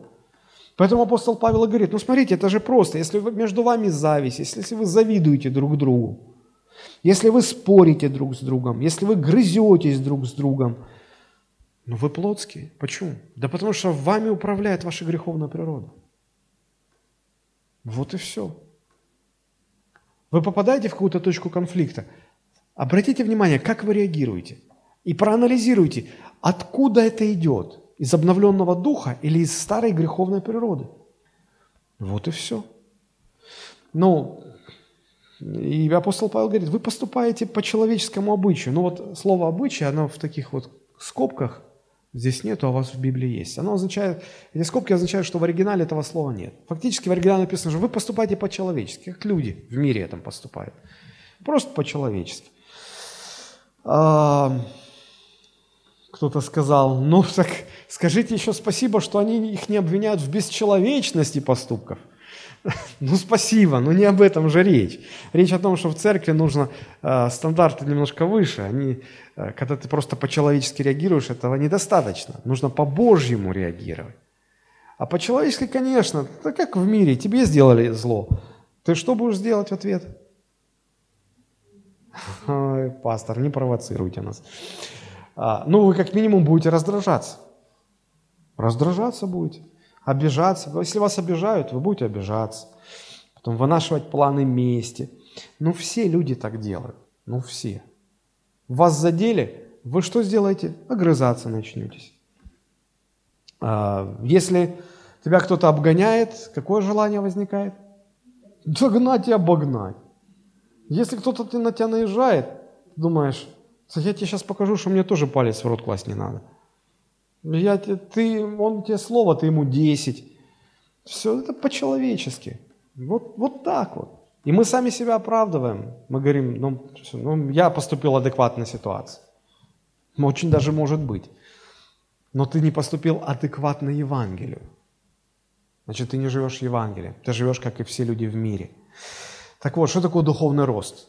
Поэтому апостол Павел говорит, ну смотрите, это же просто, если между вами зависть, если вы завидуете друг другу, если вы спорите друг с другом, если вы грызетесь друг с другом, ну вы плотские. Почему? Да потому что вами управляет ваша греховная природа. Вот и все. Вы попадаете в какую-то точку конфликта. Обратите внимание, как вы реагируете – и проанализируйте, откуда это идет. Из обновленного духа или из старой греховной природы. Вот и все. Ну, и апостол Павел говорит, вы поступаете по человеческому обычаю. Ну вот слово «обычай», оно в таких вот скобках здесь нет, а у вас в Библии есть. Оно означает, эти скобки означают, что в оригинале этого слова нет. Фактически в оригинале написано, что вы поступаете по-человечески, как люди в мире этом поступают. Просто по-человечески. Кто-то сказал, ну так скажите еще спасибо, что они их не обвиняют в бесчеловечности поступков. Ну, спасибо, но не об этом же речь. Речь о том, что в церкви нужно э, стандарты немножко выше. Они, э, когда ты просто по-человечески реагируешь, этого недостаточно. Нужно по-божьему реагировать. А по-человечески, конечно, это как в мире, тебе сделали зло. Ты что будешь сделать в ответ? Ой, пастор, не провоцируйте нас. А, ну, вы как минимум будете раздражаться. Раздражаться будете обижаться. Если вас обижают, вы будете обижаться. Потом вынашивать планы мести. Ну, все люди так делают. Ну, все. Вас задели, вы что сделаете? Огрызаться начнетесь. А, если тебя кто-то обгоняет, какое желание возникает? Догнать и обогнать. Если кто-то на тебя наезжает, думаешь, я тебе сейчас покажу, что мне тоже палец в рот класть не надо. Я, ты, он тебе слово, ты ему 10. Все это по-человечески. Вот, вот так вот. И мы сами себя оправдываем. Мы говорим, ну, ну я поступил адекватно ситуации. Очень даже может быть. Но ты не поступил адекватно Евангелию. Значит, ты не живешь Евангелием. Ты живешь, как и все люди в мире. Так вот, что такое духовный рост?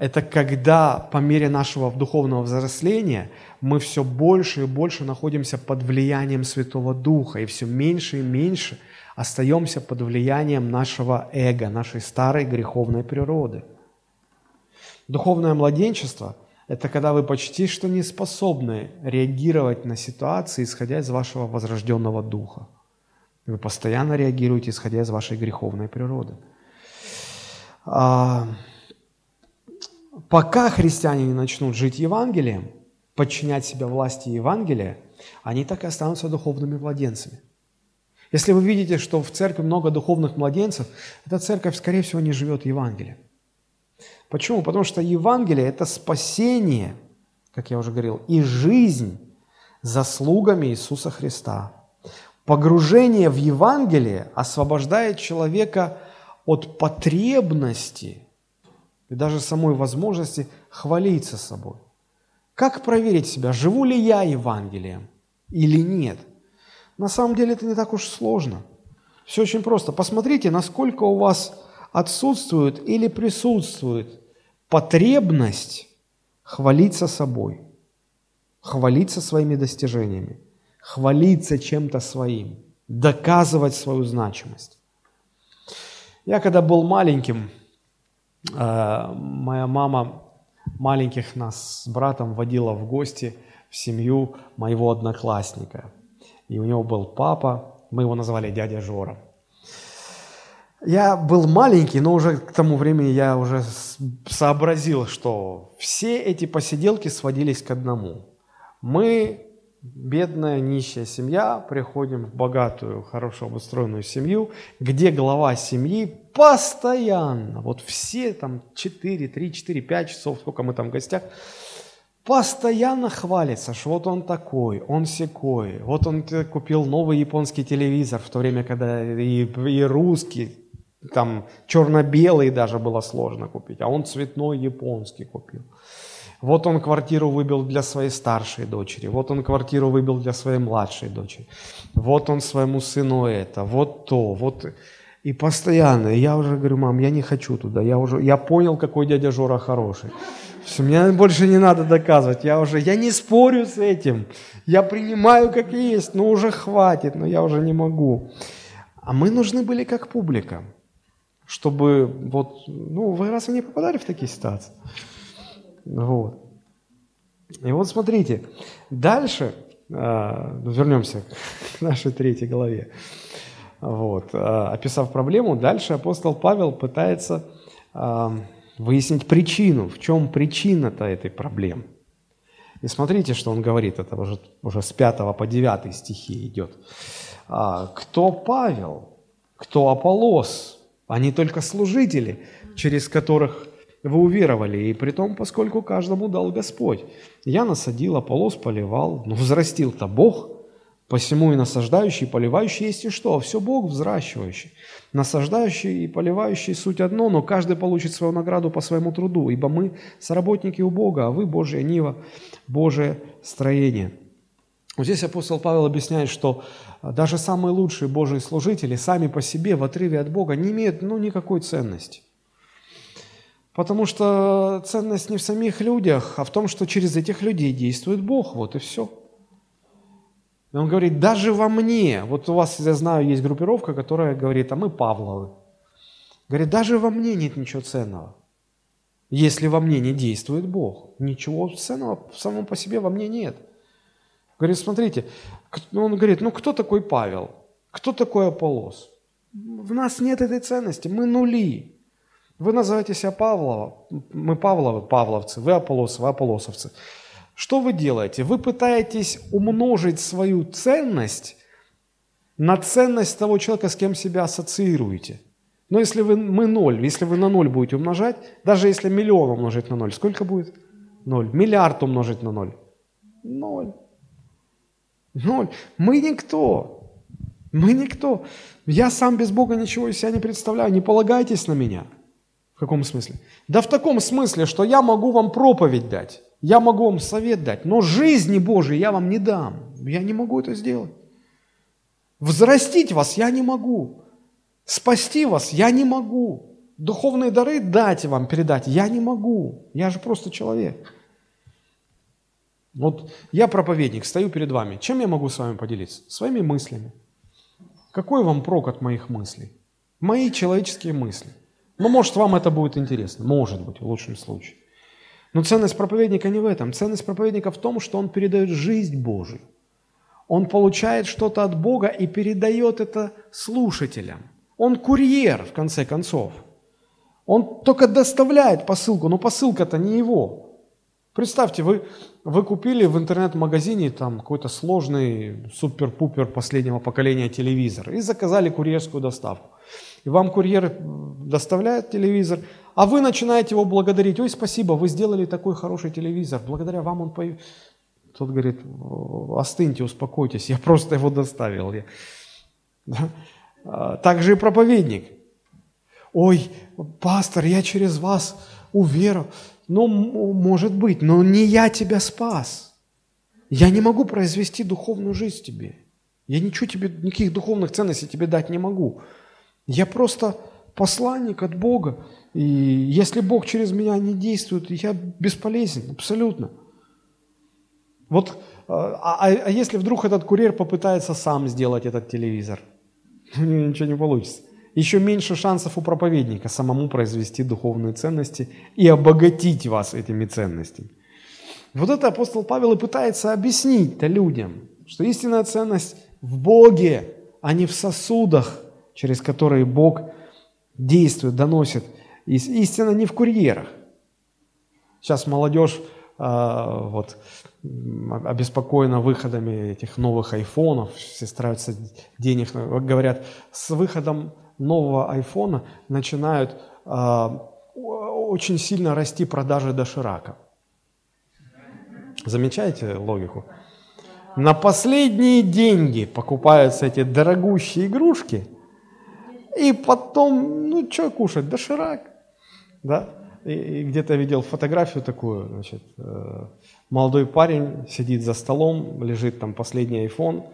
Это когда по мере нашего духовного взросления мы все больше и больше находимся под влиянием Святого Духа, и все меньше и меньше остаемся под влиянием нашего эго, нашей старой греховной природы. Духовное младенчество – это когда вы почти что не способны реагировать на ситуации, исходя из вашего возрожденного духа. Вы постоянно реагируете, исходя из вашей греховной природы. Пока христиане не начнут жить Евангелием, подчинять себя власти Евангелия, они так и останутся духовными младенцами. Если вы видите, что в церкви много духовных младенцев, эта церковь, скорее всего, не живет Евангелием. Почему? Потому что Евангелие – это спасение, как я уже говорил, и жизнь заслугами Иисуса Христа. Погружение в Евангелие освобождает человека от потребности и даже самой возможности хвалиться собой. Как проверить себя, живу ли я Евангелием или нет? На самом деле это не так уж сложно. Все очень просто. Посмотрите, насколько у вас отсутствует или присутствует потребность хвалиться собой, хвалиться своими достижениями, хвалиться чем-то своим, доказывать свою значимость. Я когда был маленьким, моя мама маленьких нас с братом водила в гости в семью моего одноклассника. И у него был папа, мы его называли дядя Жора. Я был маленький, но уже к тому времени я уже сообразил, что все эти посиделки сводились к одному. Мы бедная, нищая семья, приходим в богатую, хорошо обустроенную семью, где глава семьи постоянно, вот все там 4, 3, 4, 5 часов, сколько мы там в гостях, постоянно хвалится, что вот он такой, он секой, вот он купил новый японский телевизор в то время, когда и, и русский, там черно-белый даже было сложно купить, а он цветной японский купил. Вот он квартиру выбил для своей старшей дочери, вот он квартиру выбил для своей младшей дочери, вот он своему сыну это, вот то, вот... И постоянно, я уже говорю, мам, я не хочу туда, я уже, я понял, какой дядя Жора хороший. Все, мне больше не надо доказывать, я уже, я не спорю с этим, я принимаю как есть, но уже хватит, но я уже не могу. А мы нужны были как публика, чтобы вот, ну, вы разве не попадали в такие ситуации? Вот. И вот смотрите, дальше, э, вернемся к нашей третьей главе. Вот. Э, описав проблему, дальше апостол Павел пытается э, выяснить причину, в чем причина-то этой проблемы. И смотрите, что он говорит, это уже, уже с 5 по 9 стихи идет. «А, «Кто Павел? Кто Аполос? Они только служители, через которых вы уверовали, и при том, поскольку каждому дал Господь. Я насадил, Аполос поливал, но взрастил-то Бог, посему и насаждающий, и поливающий есть и что? Все Бог взращивающий. Насаждающий и поливающий суть одно, но каждый получит свою награду по своему труду, ибо мы соработники у Бога, а вы Божья нива, Божие строение. Вот здесь апостол Павел объясняет, что даже самые лучшие Божьи служители сами по себе в отрыве от Бога не имеют ну, никакой ценности. Потому что ценность не в самих людях, а в том, что через этих людей действует Бог. Вот и все. И он говорит, даже во мне, вот у вас, я знаю, есть группировка, которая говорит, а мы Павловы. Говорит, даже во мне нет ничего ценного. Если во мне не действует Бог, ничего ценного в самом по себе во мне нет. Говорит, смотрите, он говорит, ну кто такой Павел? Кто такой Аполос? В нас нет этой ценности, мы нули. Вы называете себя Павлова, мы Павловы, Павловцы, вы Аполлосы, вы Аполлосовцы. Что вы делаете? Вы пытаетесь умножить свою ценность на ценность того человека, с кем себя ассоциируете. Но если вы, мы ноль, если вы на ноль будете умножать, даже если миллион умножить на ноль, сколько будет? Ноль. Миллиард умножить на ноль? Ноль. Ноль. Мы никто. Мы никто. Я сам без Бога ничего из себя не представляю. Не полагайтесь на меня. В каком смысле? Да в таком смысле, что я могу вам проповедь дать, я могу вам совет дать, но жизни Божией я вам не дам. Я не могу это сделать. Взрастить вас я не могу. Спасти вас я не могу. Духовные дары дать вам, передать я не могу. Я же просто человек. Вот я проповедник, стою перед вами. Чем я могу с вами поделиться? Своими мыслями. Какой вам прок от моих мыслей? Мои человеческие мысли. Ну, может, вам это будет интересно. Может быть, в лучшем случае. Но ценность проповедника не в этом. Ценность проповедника в том, что он передает жизнь Божию. Он получает что-то от Бога и передает это слушателям. Он курьер, в конце концов. Он только доставляет посылку, но посылка-то не его. Представьте, вы, вы купили в интернет-магазине там какой-то сложный супер-пупер последнего поколения телевизор и заказали курьерскую доставку и вам курьер доставляет телевизор, а вы начинаете его благодарить. Ой, спасибо, вы сделали такой хороший телевизор, благодаря вам он появился. Тот говорит, остыньте, успокойтесь, я просто его доставил. Я... Да? А, так же и проповедник. Ой, пастор, я через вас уверовал. Ну, может быть, но не я тебя спас. Я не могу произвести духовную жизнь тебе. Я ничего тебе, никаких духовных ценностей тебе дать не могу. Я просто посланник от Бога. И если Бог через меня не действует, я бесполезен, абсолютно. Вот, а, а, а если вдруг этот курьер попытается сам сделать этот телевизор? Ничего не получится. Еще меньше шансов у проповедника самому произвести духовные ценности и обогатить вас этими ценностями. Вот это апостол Павел и пытается объяснить-то людям, что истинная ценность в Боге, а не в сосудах – через которые Бог действует, доносит. Истина не в курьерах. Сейчас молодежь э, вот, обеспокоена выходами этих новых айфонов, все стараются денег, говорят, с выходом нового айфона начинают э, очень сильно расти продажи доширака. Замечаете логику? На последние деньги покупаются эти дорогущие игрушки – и потом, ну, что кушать? Доширак. Да? И, и где-то видел фотографию такую, значит, э, молодой парень сидит за столом, лежит там последний iPhone,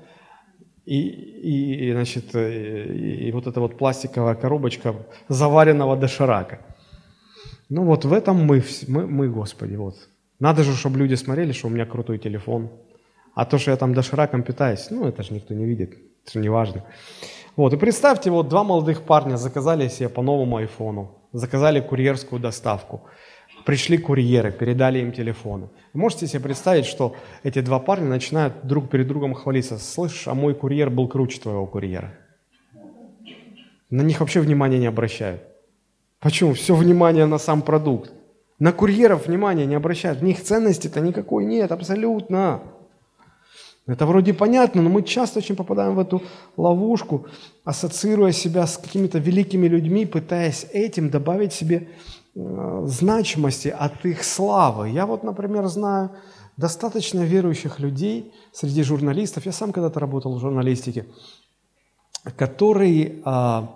и, и, и значит, э, и, и вот эта вот пластиковая коробочка заваренного доширака. Ну вот в этом мы, мы, мы, Господи, вот. Надо же, чтобы люди смотрели, что у меня крутой телефон. А то, что я там дошираком питаюсь, ну это же никто не видит, это же не важно. Вот, и представьте, вот два молодых парня заказали себе по новому айфону, заказали курьерскую доставку. Пришли курьеры, передали им телефоны. Можете себе представить, что эти два парня начинают друг перед другом хвалиться. Слышишь, а мой курьер был круче твоего курьера. На них вообще внимания не обращают. Почему? Все внимание на сам продукт. На курьеров внимания не обращают. В них ценности-то никакой нет, абсолютно. Это вроде понятно, но мы часто очень попадаем в эту ловушку, ассоциируя себя с какими-то великими людьми, пытаясь этим добавить себе значимости от их славы. Я вот, например, знаю достаточно верующих людей среди журналистов. Я сам когда-то работал в журналистике, которые а,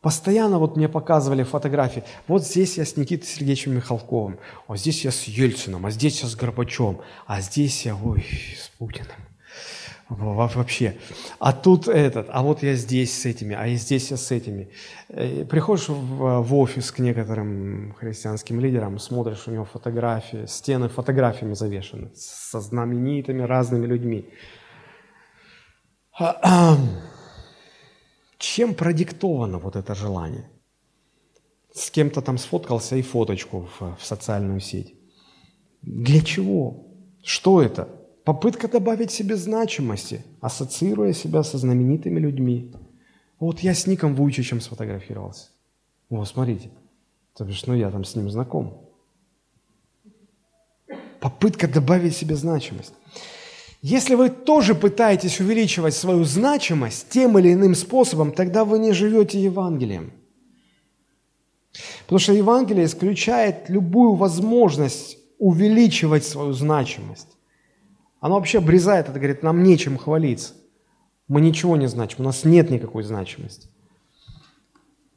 постоянно вот мне показывали фотографии. Вот здесь я с Никитой Сергеевичем Михалковым, а здесь я с Ельцином, а здесь я с Горбачевым, а здесь я, ой, с Путиным вообще. А тут этот, а вот я здесь с этими, а я здесь я с этими. Э, приходишь в, офис к некоторым христианским лидерам, смотришь, у него фотографии, стены фотографиями завешены, со знаменитыми разными людьми. Чем продиктовано вот это желание? С кем-то там сфоткался и фоточку в, в социальную сеть. Для чего? Что это? Попытка добавить себе значимости, ассоциируя себя со знаменитыми людьми. Вот я с Ником Вуйчичем сфотографировался. О, смотрите. То бишь, ну я там с ним знаком. Попытка добавить себе значимость. Если вы тоже пытаетесь увеличивать свою значимость тем или иным способом, тогда вы не живете Евангелием. Потому что Евангелие исключает любую возможность увеличивать свою значимость. Оно вообще обрезает это, говорит, нам нечем хвалиться. Мы ничего не значим, у нас нет никакой значимости.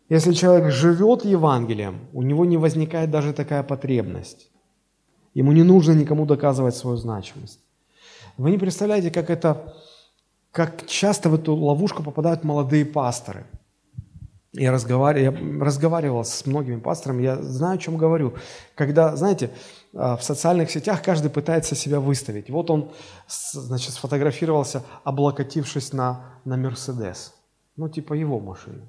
Если человек живет Евангелием, у него не возникает даже такая потребность. Ему не нужно никому доказывать свою значимость. Вы не представляете, как это, как часто в эту ловушку попадают молодые пасторы. Я разговаривал, я разговаривал с многими пасторами, я знаю, о чем говорю. Когда, знаете, в социальных сетях каждый пытается себя выставить. Вот он, значит, сфотографировался, облокотившись на, на Мерседес. Ну, типа его машины.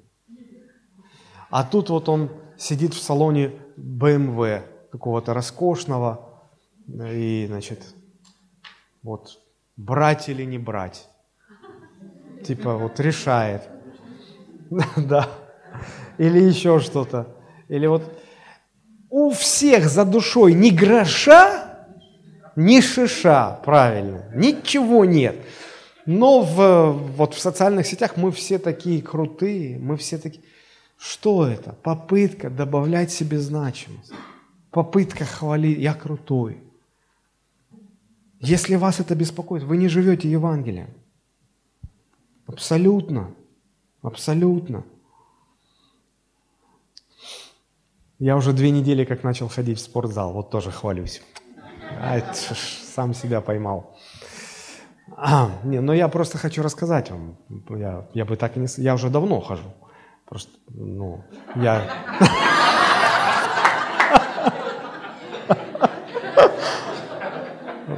А тут вот он сидит в салоне BMW, какого-то роскошного, и, значит, вот, брать или не брать. Типа вот решает. Да. Или еще что-то. Или вот у всех за душой ни гроша, ни шиша, правильно, ничего нет. Но в, вот в социальных сетях мы все такие крутые, мы все такие... Что это? Попытка добавлять себе значимость. Попытка хвалить, я крутой. Если вас это беспокоит, вы не живете Евангелием. Абсолютно. Абсолютно. Я уже две недели как начал ходить в спортзал, вот тоже хвалюсь. А, сам себя поймал. А, не, но я просто хочу рассказать вам. Я, я бы так и не... Я уже давно хожу. Просто, ну, я...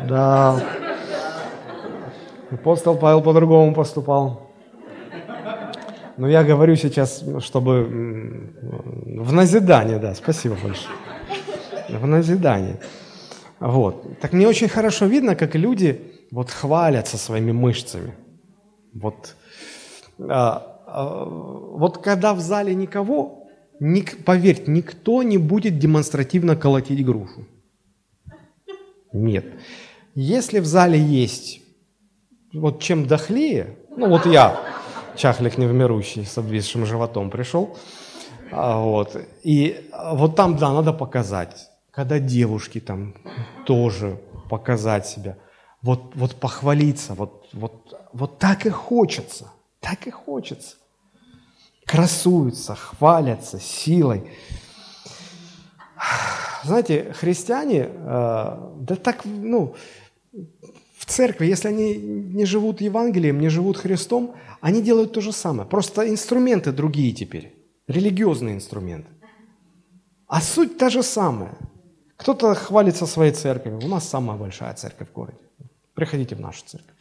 Да. Апостол Павел по-другому поступал. Но я говорю сейчас, чтобы в назидание, да, спасибо большое. В назидание. Вот. Так мне очень хорошо видно, как люди вот хвалятся своими мышцами. Вот, а, а, вот когда в зале никого, ник, поверьте, никто не будет демонстративно колотить грушу. Нет. Если в зале есть, вот чем дохлее, ну вот я, чахлик невмирущий с обвисшим животом пришел. А, вот. И вот там, да, надо показать. Когда девушки там тоже показать себя. Вот, вот похвалиться, вот, вот, вот так и хочется, так и хочется. Красуются, хвалятся силой. Знаете, христиане, э, да так, ну, церкви, если они не живут Евангелием, не живут Христом, они делают то же самое. Просто инструменты другие теперь. Религиозные инструменты. А суть та же самая. Кто-то хвалится своей церковью. У нас самая большая церковь в городе. Приходите в нашу церковь.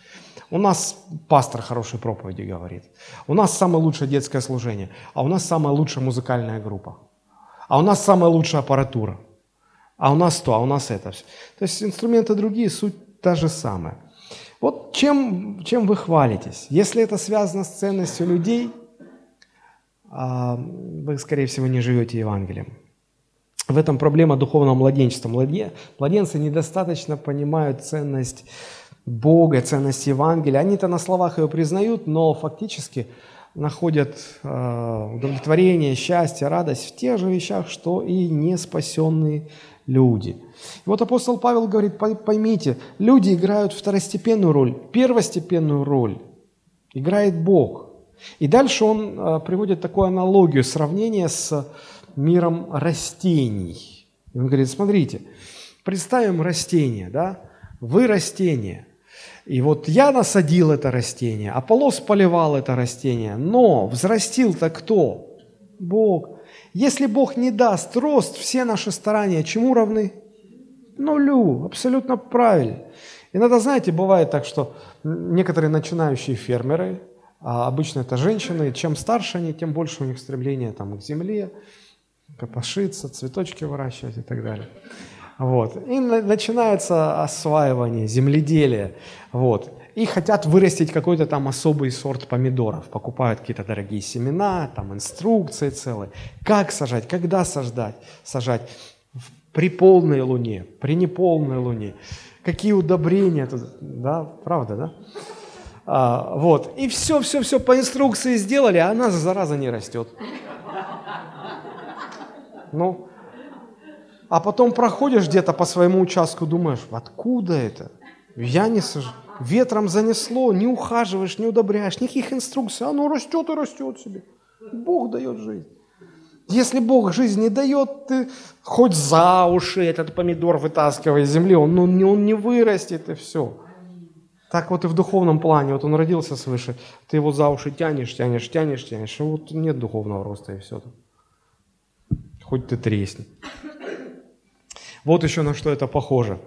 У нас пастор хорошей проповеди говорит. У нас самое лучшее детское служение. А у нас самая лучшая музыкальная группа. А у нас самая лучшая аппаратура. А у нас то, а у нас это. То есть инструменты другие, суть та же самая. Вот чем, чем вы хвалитесь? Если это связано с ценностью людей, а, вы, скорее всего, не живете Евангелием. В этом проблема духовного младенчества. Младенцы недостаточно понимают ценность Бога, ценность Евангелия. Они-то на словах ее признают, но фактически находят э, удовлетворение, счастье, радость в тех же вещах, что и неспасенные люди. И вот апостол Павел говорит, поймите, люди играют второстепенную роль, первостепенную роль играет Бог. И дальше он э, приводит такую аналогию, сравнение с миром растений. И он говорит, смотрите, представим растение, да, вы растение, и вот я насадил это растение, Аполлос поливал это растение, но взрастил-то кто? Бог. Если Бог не даст рост, все наши старания чему равны? Нулю, абсолютно правильно. Иногда, знаете, бывает так, что некоторые начинающие фермеры, а обычно это женщины, чем старше они, тем больше у них стремление там, к земле, копошиться, цветочки выращивать и так далее. Вот. И начинается осваивание, земледелие. Вот. И хотят вырастить какой-то там особый сорт помидоров. Покупают какие-то дорогие семена, там инструкции целые. Как сажать, когда сажать, сажать. При полной луне, при неполной луне. Какие удобрения тут, да, правда, да? А, вот. И все, все, все по инструкции сделали, а она, зараза, не растет. Ну, а потом проходишь где-то по своему участку, думаешь, откуда это? Я не сажу. Ветром занесло, не ухаживаешь, не удобряешь, никаких инструкций. Оно растет и растет себе. Бог дает жизнь. Если Бог жизнь не дает, ты хоть за уши этот помидор вытаскивай из земли, он, он, он не вырастет и все. Так вот и в духовном плане. Вот он родился свыше, ты его за уши тянешь, тянешь, тянешь, тянешь, и вот нет духовного роста и все. Хоть ты тресни. Вот еще на что это похоже.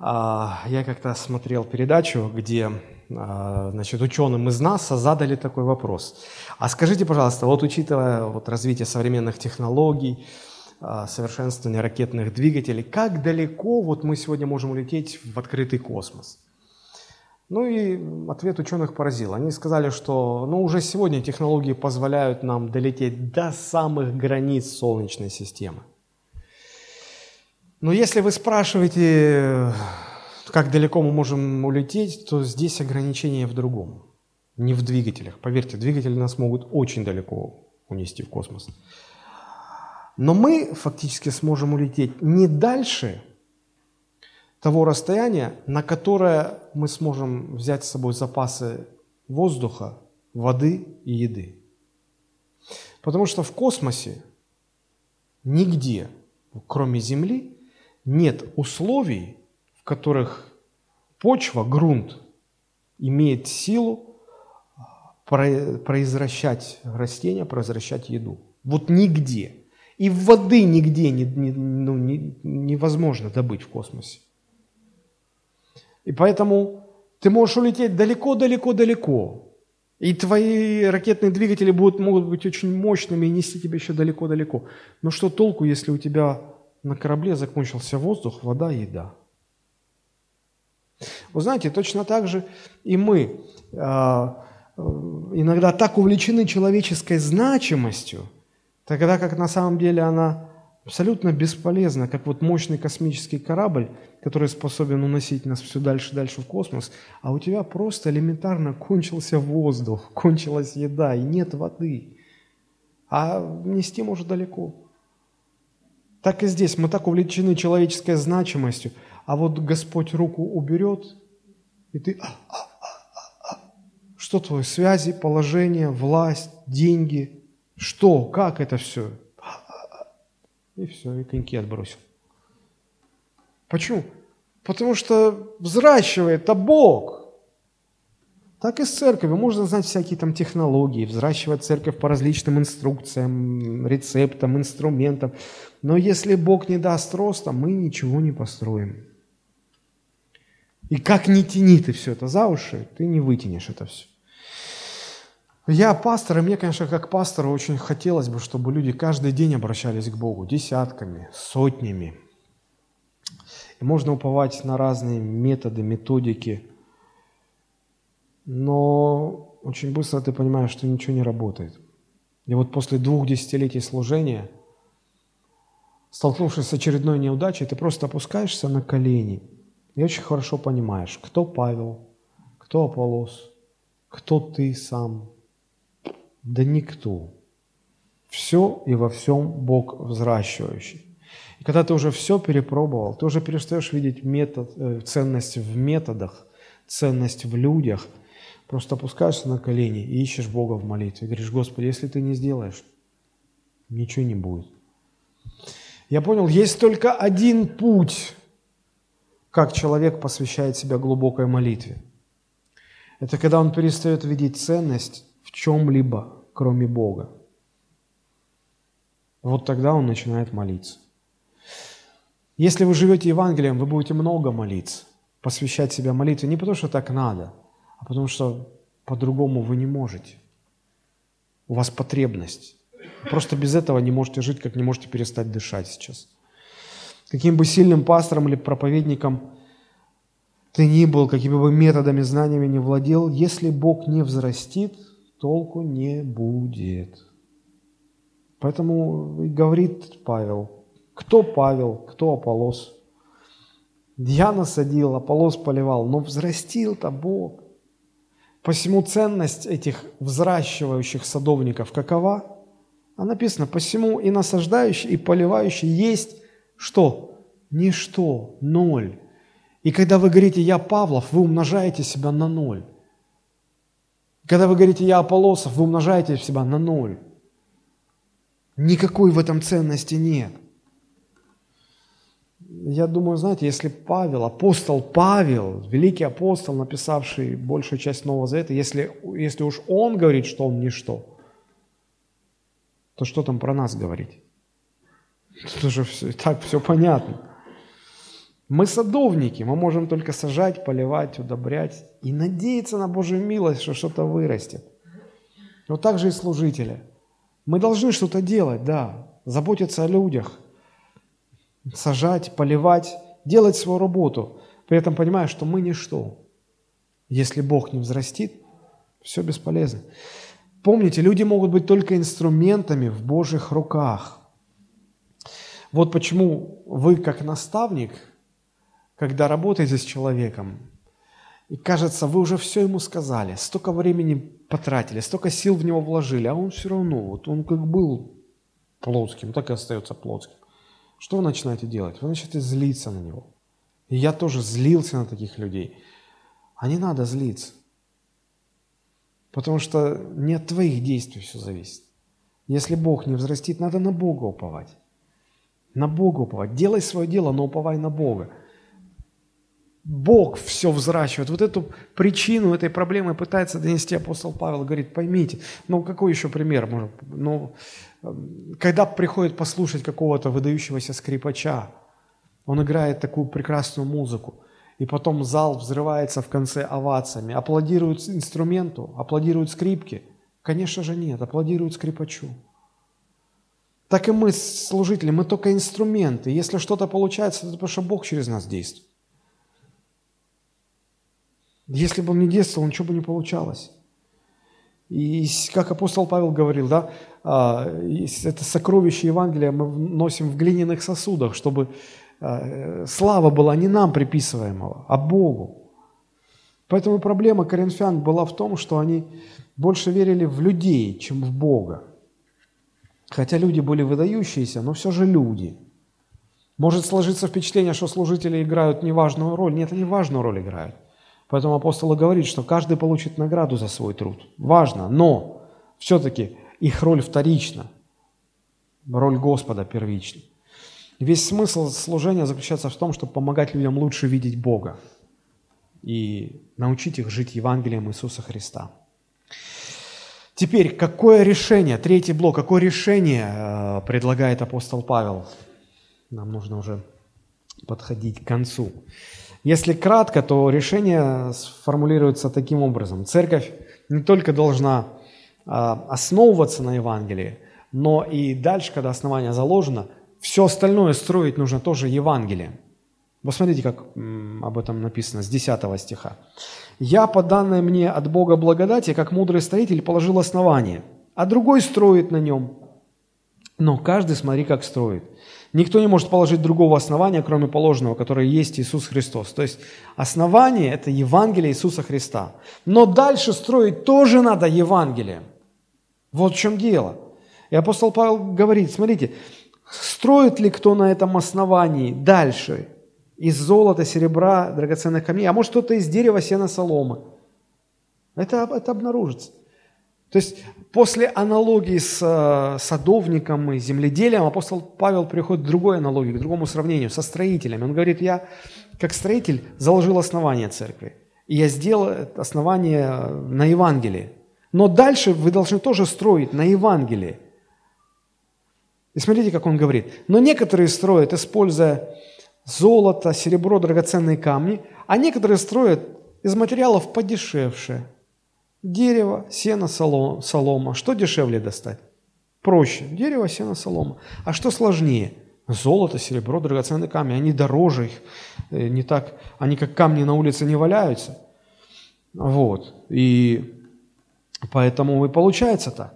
А, я как-то смотрел передачу, где а, значит, ученым из НАСА задали такой вопрос. А скажите, пожалуйста, вот учитывая вот развитие современных технологий, а, совершенствование ракетных двигателей, как далеко вот мы сегодня можем улететь в открытый космос? Ну и ответ ученых поразил. Они сказали, что ну, уже сегодня технологии позволяют нам долететь до самых границ Солнечной системы. Но если вы спрашиваете, как далеко мы можем улететь, то здесь ограничение в другом, не в двигателях. Поверьте, двигатели нас могут очень далеко унести в космос. Но мы фактически сможем улететь не дальше того расстояния, на которое мы сможем взять с собой запасы воздуха, воды и еды. Потому что в космосе нигде, кроме Земли, нет условий, в которых почва, грунт имеет силу произвращать растения, произвращать еду. Вот нигде. И воды нигде не, не, ну, не, невозможно добыть в космосе. И поэтому ты можешь улететь далеко-далеко-далеко. И твои ракетные двигатели будут, могут быть очень мощными и нести тебя еще далеко-далеко. Но что толку, если у тебя на корабле закончился воздух, вода еда. Вы знаете, точно так же и мы а, иногда так увлечены человеческой значимостью, тогда как на самом деле она абсолютно бесполезна, как вот мощный космический корабль, который способен уносить нас все дальше и дальше в космос, а у тебя просто элементарно кончился воздух, кончилась еда и нет воды, а нести может далеко. Так и здесь мы так увлечены человеческой значимостью, а вот Господь руку уберет, и ты... А, а, а, а. Что твои связи, положение, власть, деньги? Что? Как это все? А, а, а. И все, и коньки отбросил. Почему? Потому что взращивает-то Бог. Так и с церковью. Можно знать всякие там технологии, взращивать церковь по различным инструкциям, рецептам, инструментам. Но если Бог не даст роста, мы ничего не построим. И как ни тяни ты все это за уши, ты не вытянешь это все. Я пастор, и мне, конечно, как пастору очень хотелось бы, чтобы люди каждый день обращались к Богу десятками, сотнями. И можно уповать на разные методы, методики – но очень быстро ты понимаешь, что ничего не работает. И вот после двух десятилетий служения, столкнувшись с очередной неудачей, ты просто опускаешься на колени и очень хорошо понимаешь, кто Павел, кто Аполос, кто ты сам. Да никто. Все и во всем Бог взращивающий. И когда ты уже все перепробовал, ты уже перестаешь видеть метод, э, ценность в методах, ценность в людях, просто опускаешься на колени и ищешь Бога в молитве. И говоришь, Господи, если ты не сделаешь, ничего не будет. Я понял, есть только один путь, как человек посвящает себя глубокой молитве. Это когда он перестает видеть ценность в чем-либо, кроме Бога. Вот тогда он начинает молиться. Если вы живете Евангелием, вы будете много молиться, посвящать себя молитве не потому, что так надо, а потому что по-другому вы не можете. У вас потребность. Просто без этого не можете жить, как не можете перестать дышать сейчас. Каким бы сильным пастором или проповедником ты ни был, какими бы методами, знаниями не владел, если Бог не взрастит, толку не будет. Поэтому и говорит Павел, кто Павел, кто Аполос. Я насадил, Аполос поливал, но взрастил-то Бог. Посему ценность этих взращивающих садовников какова? А написано, посему и насаждающий, и поливающий есть что? Ничто, ноль. И когда вы говорите «я Павлов», вы умножаете себя на ноль. Когда вы говорите «я Аполосов», вы умножаете себя на ноль. Никакой в этом ценности нет. Я думаю, знаете, если Павел, апостол Павел, великий апостол, написавший большую часть Нового Завета, если, если уж он говорит, что он ничто, то что там про нас говорить? Тут уже все, так все понятно. Мы садовники, мы можем только сажать, поливать, удобрять и надеяться на Божью милость, что что-то вырастет. Вот так же и служители. Мы должны что-то делать, да, заботиться о людях, сажать, поливать, делать свою работу, при этом понимая, что мы ничто. Если Бог не взрастит, все бесполезно. Помните, люди могут быть только инструментами в Божьих руках. Вот почему вы, как наставник, когда работаете с человеком, и кажется, вы уже все ему сказали, столько времени потратили, столько сил в него вложили, а он все равно, вот он как был плотским, так и остается плотским. Что вы начинаете делать? Вы начинаете злиться на него. И я тоже злился на таких людей. А не надо злиться. Потому что не от твоих действий все зависит. Если Бог не взрастит, надо на Бога уповать. На Бога уповать. Делай свое дело, но уповай на Бога. Бог все взращивает. Вот эту причину этой проблемы пытается донести апостол Павел. Говорит, поймите, ну какой еще пример? Может, ну, когда приходит послушать какого-то выдающегося скрипача, он играет такую прекрасную музыку, и потом зал взрывается в конце овациями. Аплодируют инструменту, аплодируют скрипке? Конечно же нет, аплодируют скрипачу. Так и мы, служители, мы только инструменты. Если что-то получается, это потому что Бог через нас действует. Если бы он не действовал, ничего бы не получалось. И как апостол Павел говорил, да, а, это сокровище Евангелия мы носим в глиняных сосудах, чтобы слава была не нам приписываемого, а Богу. Поэтому проблема коринфян была в том, что они больше верили в людей, чем в Бога. Хотя люди были выдающиеся, но все же люди. Может сложиться впечатление, что служители играют неважную роль. Нет, они важную роль играют – Поэтому апостол говорит, что каждый получит награду за свой труд. Важно, но все-таки их роль вторична, роль Господа первична. Весь смысл служения заключается в том, чтобы помогать людям лучше видеть Бога и научить их жить Евангелием Иисуса Христа. Теперь, какое решение, третий блок, какое решение э, предлагает апостол Павел? Нам нужно уже подходить к концу. Если кратко, то решение сформулируется таким образом. Церковь не только должна а, основываться на Евангелии, но и дальше, когда основание заложено, все остальное строить нужно тоже Евангелием. Смотрите, как об этом написано с 10 стиха. «Я, по данной мне от Бога благодати, как мудрый строитель, положил основание, а другой строит на нем. Но каждый смотри, как строит. Никто не может положить другого основания, кроме положенного, которое есть Иисус Христос. То есть основание – это Евангелие Иисуса Христа. Но дальше строить тоже надо Евангелие. Вот в чем дело. И апостол Павел говорит, смотрите, строит ли кто на этом основании дальше из золота, серебра, драгоценных камней, а может кто-то из дерева, сена, соломы. Это, это обнаружится. То есть после аналогии с э, садовником и земледелием апостол Павел приходит к другой аналогии, к другому сравнению, со строителями. Он говорит, я как строитель заложил основание церкви, и я сделал основание на Евангелии. Но дальше вы должны тоже строить на Евангелии. И смотрите, как он говорит. Но некоторые строят, используя золото, серебро, драгоценные камни, а некоторые строят из материалов подешевше – Дерево, сено, солома. Что дешевле достать? Проще. Дерево, сено, солома. А что сложнее? Золото, серебро, драгоценные камни. Они дороже их. Э, не так, они как камни на улице не валяются. Вот. И поэтому и получается так.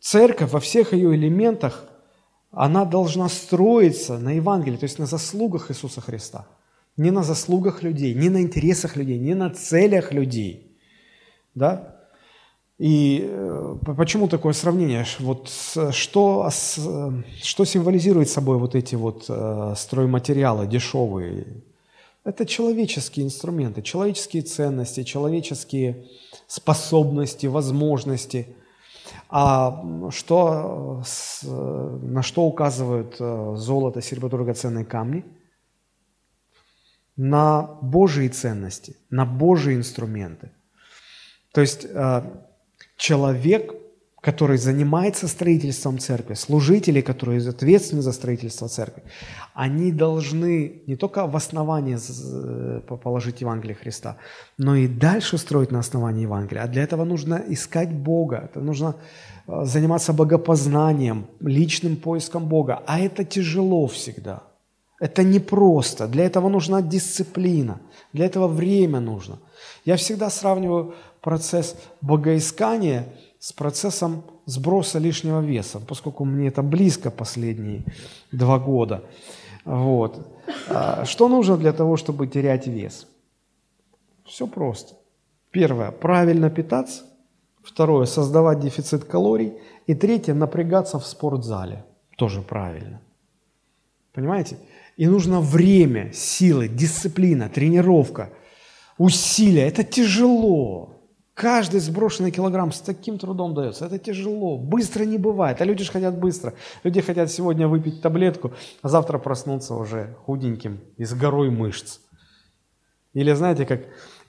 Церковь во всех ее элементах, она должна строиться на Евангелии, то есть на заслугах Иисуса Христа. Не на заслугах людей, не на интересах людей, не на целях людей. Да? И э, почему такое сравнение? Вот что, что символизирует собой вот эти вот э, стройматериалы дешевые? Это человеческие инструменты, человеческие ценности, человеческие способности, возможности. А что, на что указывают э, золото, серебро, драгоценные камни? На Божьи ценности, на Божьи инструменты. То есть человек, который занимается строительством церкви, служители, которые ответственны за строительство церкви, они должны не только в основании положить Евангелие Христа, но и дальше строить на основании Евангелия. А для этого нужно искать Бога, это нужно э, заниматься богопознанием, личным поиском Бога. А это тяжело всегда. Это непросто. Для этого нужна дисциплина. Для этого время нужно. Я всегда сравниваю процесс богоискания с процессом сброса лишнего веса, поскольку мне это близко последние два года. Вот. А что нужно для того, чтобы терять вес? Все просто. Первое – правильно питаться. Второе – создавать дефицит калорий. И третье – напрягаться в спортзале. Тоже правильно. Понимаете? И нужно время, силы, дисциплина, тренировка, усилия. Это тяжело. Каждый сброшенный килограмм с таким трудом дается. Это тяжело. Быстро не бывает. А люди же хотят быстро. Люди хотят сегодня выпить таблетку, а завтра проснуться уже худеньким и с горой мышц. Или знаете, как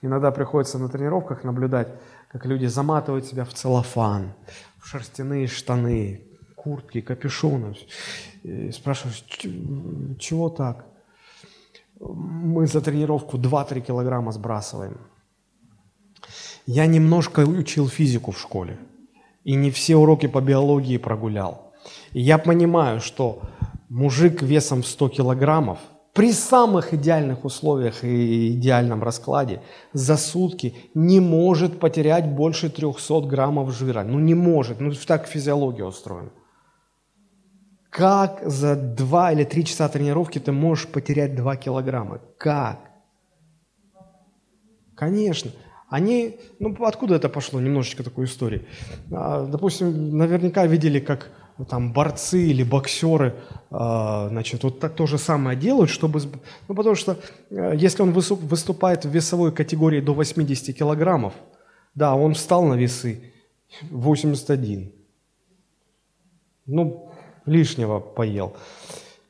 иногда приходится на тренировках наблюдать, как люди заматывают себя в целлофан, в шерстяные штаны, куртки, капюшоны. И спрашиваешь, чего так? Мы за тренировку 2-3 килограмма сбрасываем. Я немножко учил физику в школе, и не все уроки по биологии прогулял. И я понимаю, что мужик весом в 100 килограммов при самых идеальных условиях и идеальном раскладе за сутки не может потерять больше 300 граммов жира. Ну не может, ну так физиология устроена. Как за 2 или 3 часа тренировки ты можешь потерять 2 килограмма? Как? Конечно. Они, ну откуда это пошло, немножечко такой истории. А, допустим, наверняка видели, как там борцы или боксеры, а, значит, вот так то же самое делают, чтобы, ну потому что э, если он выступает в весовой категории до 80 килограммов, да, он встал на весы 81, ну лишнего поел.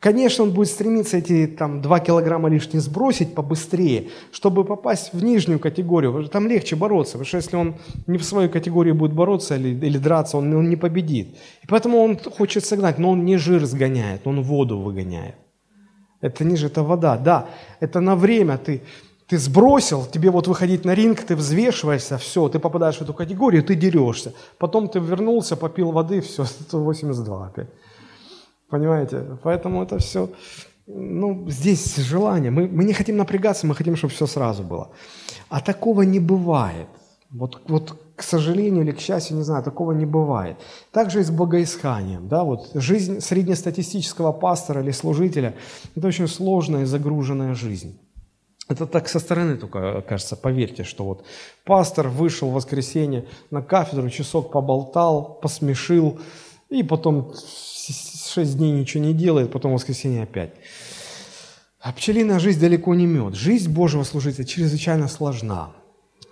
Конечно, он будет стремиться эти там, 2 килограмма лишние сбросить побыстрее, чтобы попасть в нижнюю категорию. Там легче бороться, потому что если он не в своей категории будет бороться или, или драться, он, он не победит. И поэтому он хочет согнать, но он не жир сгоняет, он воду выгоняет. Это ниже, это вода. Да, это на время ты, ты сбросил, тебе вот выходить на ринг, ты взвешиваешься, все, ты попадаешь в эту категорию, ты дерешься. Потом ты вернулся, попил воды, все, 182 опять. Понимаете? Поэтому это все, ну, здесь желание. Мы, мы не хотим напрягаться, мы хотим, чтобы все сразу было. А такого не бывает. Вот, вот к сожалению или к счастью, не знаю, такого не бывает. Также и с богоисканием. Да, вот жизнь среднестатистического пастора или служителя – это очень сложная и загруженная жизнь. Это так со стороны только кажется, поверьте, что вот пастор вышел в воскресенье на кафедру, часок поболтал, посмешил, и потом шесть дней ничего не делает, потом воскресенье опять. А пчелиная жизнь далеко не мед. Жизнь Божьего служителя чрезвычайно сложна.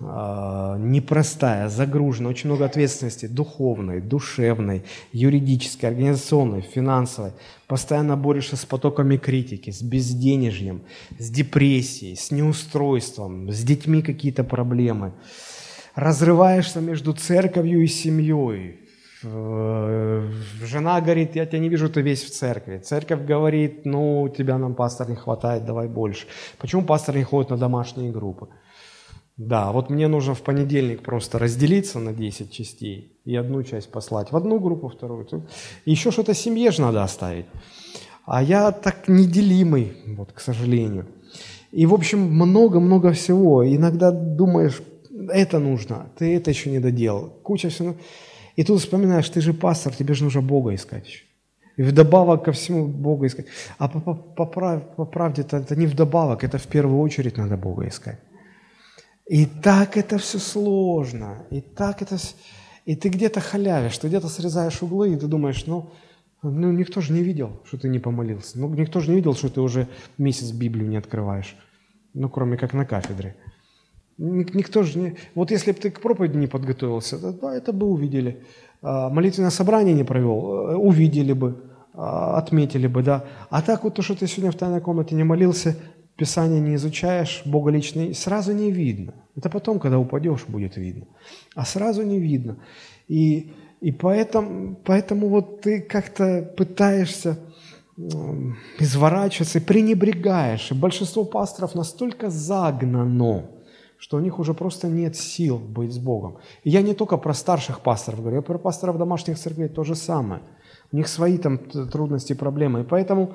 А, непростая, загружена, очень много ответственности духовной, душевной, юридической, организационной, финансовой. Постоянно борешься с потоками критики, с безденежьем, с депрессией, с неустройством, с детьми какие-то проблемы. Разрываешься между церковью и семьей. Э, жена говорит, я тебя не вижу, ты весь в церкви. Церковь говорит, ну, тебя нам, пастор, не хватает, давай больше. Почему пастор не ходит на домашние группы? Да, вот мне нужно в понедельник просто разделиться на 10 частей и одну часть послать в одну группу, вторую. Еще что-то семье же надо оставить. А я так неделимый, вот, к сожалению. И, в общем, много-много всего. Иногда думаешь, это нужно, ты это еще не доделал. Куча всего. И тут вспоминаешь, ты же пастор, тебе же нужно Бога искать еще. И вдобавок ко всему Бога искать. А по, по, по, по правде это, это не вдобавок, это в первую очередь надо Бога искать. И так это все сложно, и так это... И ты где-то халявишь, ты где-то срезаешь углы, и ты думаешь, ну, ну, никто же не видел, что ты не помолился. Ну, никто же не видел, что ты уже месяц Библию не открываешь. Ну, кроме как на кафедре. Никто же не... Вот если бы ты к проповеди не подготовился, то, да, это бы увидели. А, молитвенное собрание не провел, э, увидели бы, а, отметили бы, да. А так вот то, что ты сегодня в тайной комнате не молился, Писание не изучаешь, Бога лично, сразу не видно. Это потом, когда упадешь, будет видно. А сразу не видно. И, и поэтому, поэтому вот ты как-то пытаешься изворачиваться и пренебрегаешь. И большинство пасторов настолько загнано, что у них уже просто нет сил быть с Богом. И я не только про старших пасторов говорю, я про пасторов домашних церквей то же самое. У них свои там трудности, проблемы. И поэтому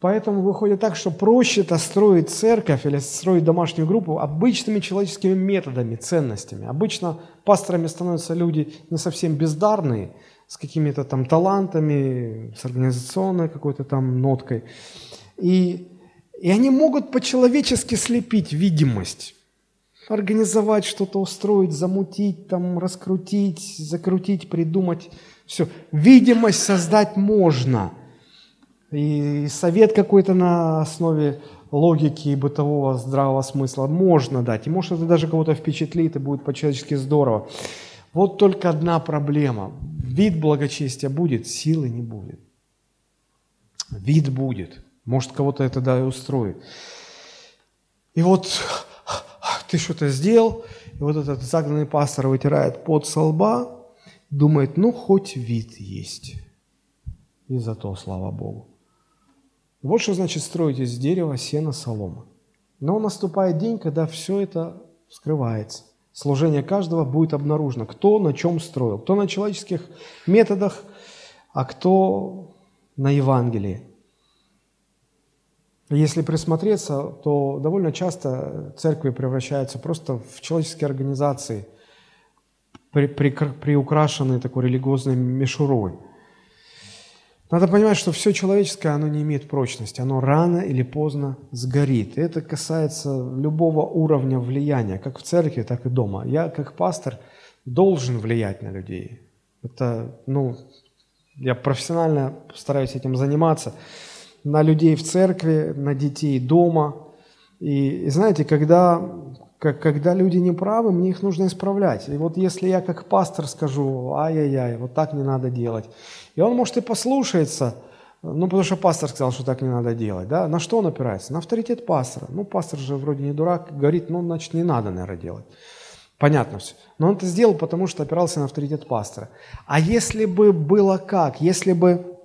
Поэтому выходит так, что проще-то строить церковь или строить домашнюю группу обычными человеческими методами, ценностями. Обычно пасторами становятся люди не совсем бездарные, с какими-то там талантами, с организационной какой-то там ноткой. И, и они могут по-человечески слепить видимость, организовать что-то, устроить, замутить, там, раскрутить, закрутить, придумать. Все. Видимость создать можно – и совет какой-то на основе логики и бытового здравого смысла можно дать. И может это даже кого-то впечатлит, и будет по-человечески здорово. Вот только одна проблема. Вид благочестия будет, силы не будет. Вид будет. Может, кого-то это да и устроит. И вот ты что-то сделал, и вот этот загнанный пастор вытирает пот со лба, думает, ну, хоть вид есть. И за то, слава Богу. Вот что значит строить из дерева, сена, солома. Но наступает день, когда все это скрывается. Служение каждого будет обнаружено, кто на чем строил. Кто на человеческих методах, а кто на Евангелии. Если присмотреться, то довольно часто церкви превращаются просто в человеческие организации, при, при, приукрашенные такой религиозной мишурой – надо понимать, что все человеческое, оно не имеет прочности, оно рано или поздно сгорит. И это касается любого уровня влияния, как в церкви, так и дома. Я, как пастор, должен влиять на людей. Это, ну, я профессионально стараюсь этим заниматься. На людей в церкви, на детей дома. И, и знаете, когда, как, когда люди не правы, мне их нужно исправлять. И вот если я как пастор скажу, ай-яй-яй, вот так не надо делать, и он, может, и послушается, ну, потому что пастор сказал, что так не надо делать. Да? На что он опирается? На авторитет пастора. Ну, пастор же вроде не дурак, говорит, ну, значит, не надо, наверное, делать. Понятно все. Но он это сделал, потому что опирался на авторитет пастора. А если бы было как? Если бы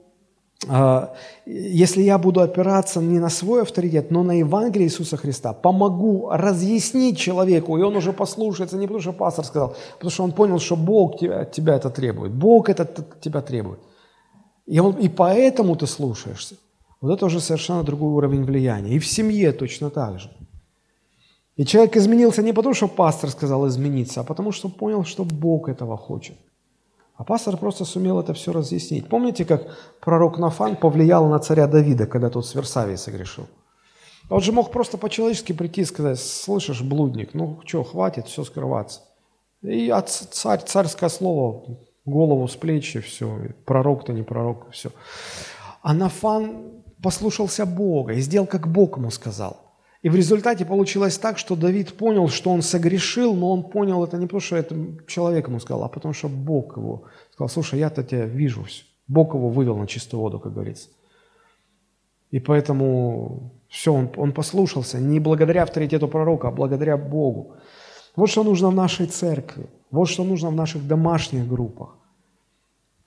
если я буду опираться не на свой авторитет, но на Евангелие Иисуса Христа, помогу разъяснить человеку, и он уже послушается не потому, что пастор сказал, потому что он понял, что Бог тебя, тебя это требует, Бог это тебя требует. И, он, и поэтому ты слушаешься. Вот это уже совершенно другой уровень влияния. И в семье точно так же. И человек изменился не потому, что пастор сказал измениться, а потому, что понял, что Бог этого хочет. А пастор просто сумел это все разъяснить. Помните, как пророк Нафан повлиял на царя Давида, когда тот с Версавией согрешил? Он же мог просто по-человечески прийти и сказать, слышишь, блудник, ну что, хватит, все скрываться. И от царь, царское слово, голову с плечи, все, пророк-то не пророк, все. А Нафан послушался Бога и сделал, как Бог ему сказал. И в результате получилось так, что Давид понял, что он согрешил, но он понял это не потому, что это человек ему сказал, а потому что Бог его сказал, слушай, я-то тебя вижу. Бог его вывел на чистую воду, как говорится. И поэтому все, он, он послушался не благодаря авторитету пророка, а благодаря Богу. Вот что нужно в нашей церкви, вот что нужно в наших домашних группах,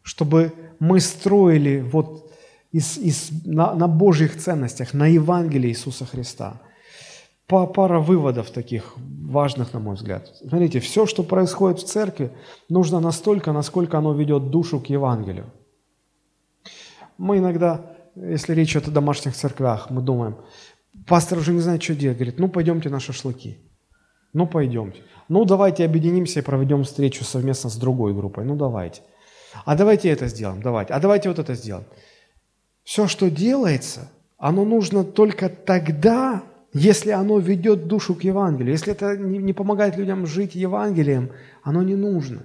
чтобы мы строили вот из, из, на, на Божьих ценностях, на Евангелии Иисуса Христа. Пара выводов таких важных, на мой взгляд. Смотрите, все, что происходит в церкви, нужно настолько, насколько оно ведет душу к Евангелию. Мы иногда, если речь идет о домашних церквях, мы думаем, пастор уже не знает, что делать. Говорит, ну пойдемте на шашлыки. Ну пойдемте. Ну давайте объединимся и проведем встречу совместно с другой группой. Ну давайте. А давайте это сделаем, давайте. А давайте вот это сделаем. Все, что делается, оно нужно только тогда, если оно ведет душу к Евангелию. Если это не, помогает людям жить Евангелием, оно не нужно.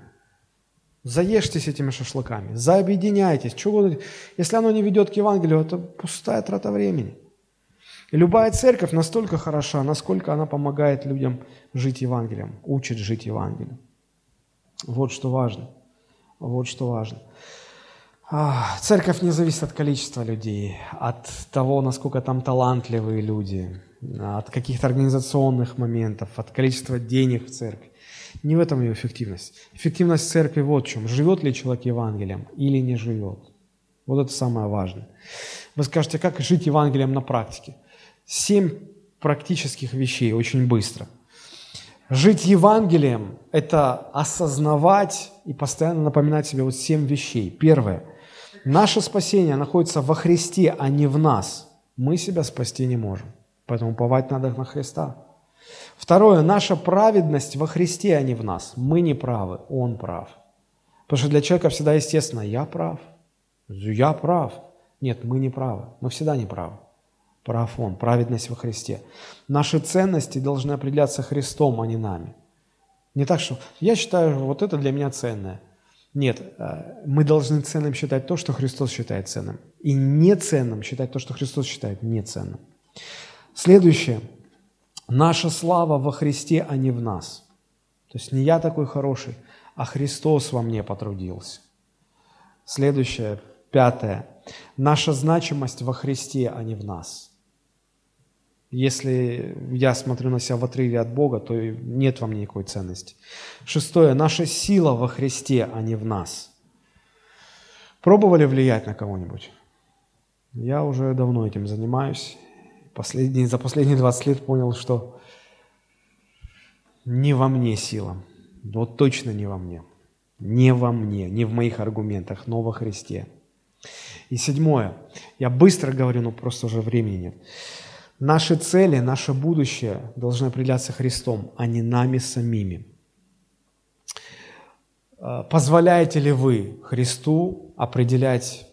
Заешьтесь этими шашлыками, заобъединяйтесь. Чего, если оно не ведет к Евангелию, это пустая трата времени. И любая церковь настолько хороша, насколько она помогает людям жить Евангелием, учит жить Евангелием. Вот что важно. Вот что важно. Церковь не зависит от количества людей, от того, насколько там талантливые люди, от каких-то организационных моментов, от количества денег в церкви. Не в этом ее эффективность. Эффективность церкви вот в чем. Живет ли человек Евангелием или не живет. Вот это самое важное. Вы скажете, как жить Евангелием на практике? Семь практических вещей очень быстро. Жить Евангелием – это осознавать и постоянно напоминать себе вот семь вещей. Первое – Наше спасение находится во Христе, а не в нас. Мы себя спасти не можем. Поэтому уповать надо на Христа. Второе. Наша праведность во Христе, а не в нас. Мы не правы, Он прав. Потому что для человека всегда естественно, я прав, я прав. Нет, мы не правы, мы всегда не правы. Прав Он, праведность во Христе. Наши ценности должны определяться Христом, а не нами. Не так, что я считаю, вот это для меня ценное – нет, э, мы должны ценным считать то, что Христос считает ценным. И неценным считать то, что Христос считает неценным. Следующее. Наша слава во Христе, а не в нас. То есть не я такой хороший, а Христос во мне потрудился. Следующее, пятое. Наша значимость во Христе, а не в нас – если я смотрю на себя в отрыве от Бога, то нет во мне никакой ценности. Шестое. Наша сила во Христе, а не в нас. Пробовали влиять на кого-нибудь? Я уже давно этим занимаюсь. Последние, за последние 20 лет понял, что не во мне сила. Вот точно не во мне. Не во мне, не в моих аргументах, но во Христе. И седьмое. Я быстро говорю, но просто уже времени нет. Наши цели, наше будущее должны определяться Христом, а не нами самими. Э, позволяете ли вы Христу определять,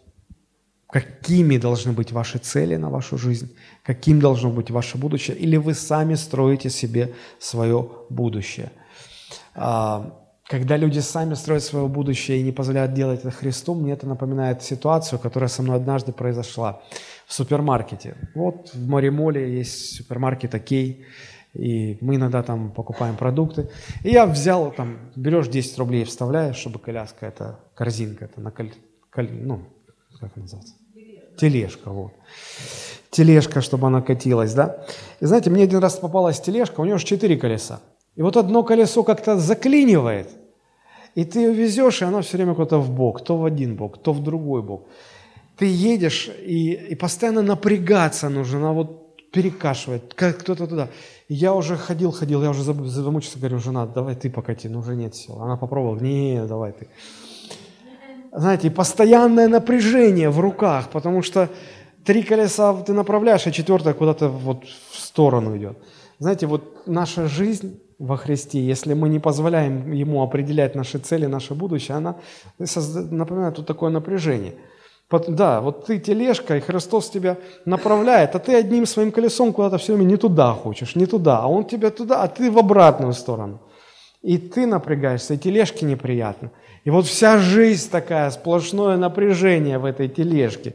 какими должны быть ваши цели на вашу жизнь, каким должно быть ваше будущее, или вы сами строите себе свое будущее? А, когда люди сами строят свое будущее и не позволяют делать это Христу, мне это напоминает ситуацию, которая со мной однажды произошла в супермаркете. Вот в Моремоле есть супермаркет «Окей», и мы иногда там покупаем продукты. И я взял, там, берешь 10 рублей, вставляешь, чтобы коляска, это корзинка, это на коль, коль, ну, как называется? Тележка, вот. Тележка, чтобы она катилась, да. И знаете, мне один раз попалась тележка, у нее же 4 колеса. И вот одно колесо как-то заклинивает, и ты ее везешь, и оно все время куда-то в бок, то в один бок, то в другой бок ты едешь, и, и постоянно напрягаться нужно, она вот перекашивает, как кто-то туда. И я уже ходил, ходил, я уже замучился, говорю, жена, давай ты покати, ну уже нет сил. Она попробовала, не, давай ты. Знаете, постоянное напряжение в руках, потому что три колеса ты направляешь, а четвертое куда-то вот в сторону идет. Знаете, вот наша жизнь во Христе, если мы не позволяем Ему определять наши цели, наше будущее, она напоминает вот такое напряжение – Да, вот ты тележка, и Христос тебя направляет, а ты одним своим колесом куда-то все время не туда хочешь, не туда, а Он тебя туда, а ты в обратную сторону. И ты напрягаешься, и тележке неприятно. И вот вся жизнь такая, сплошное напряжение в этой тележке.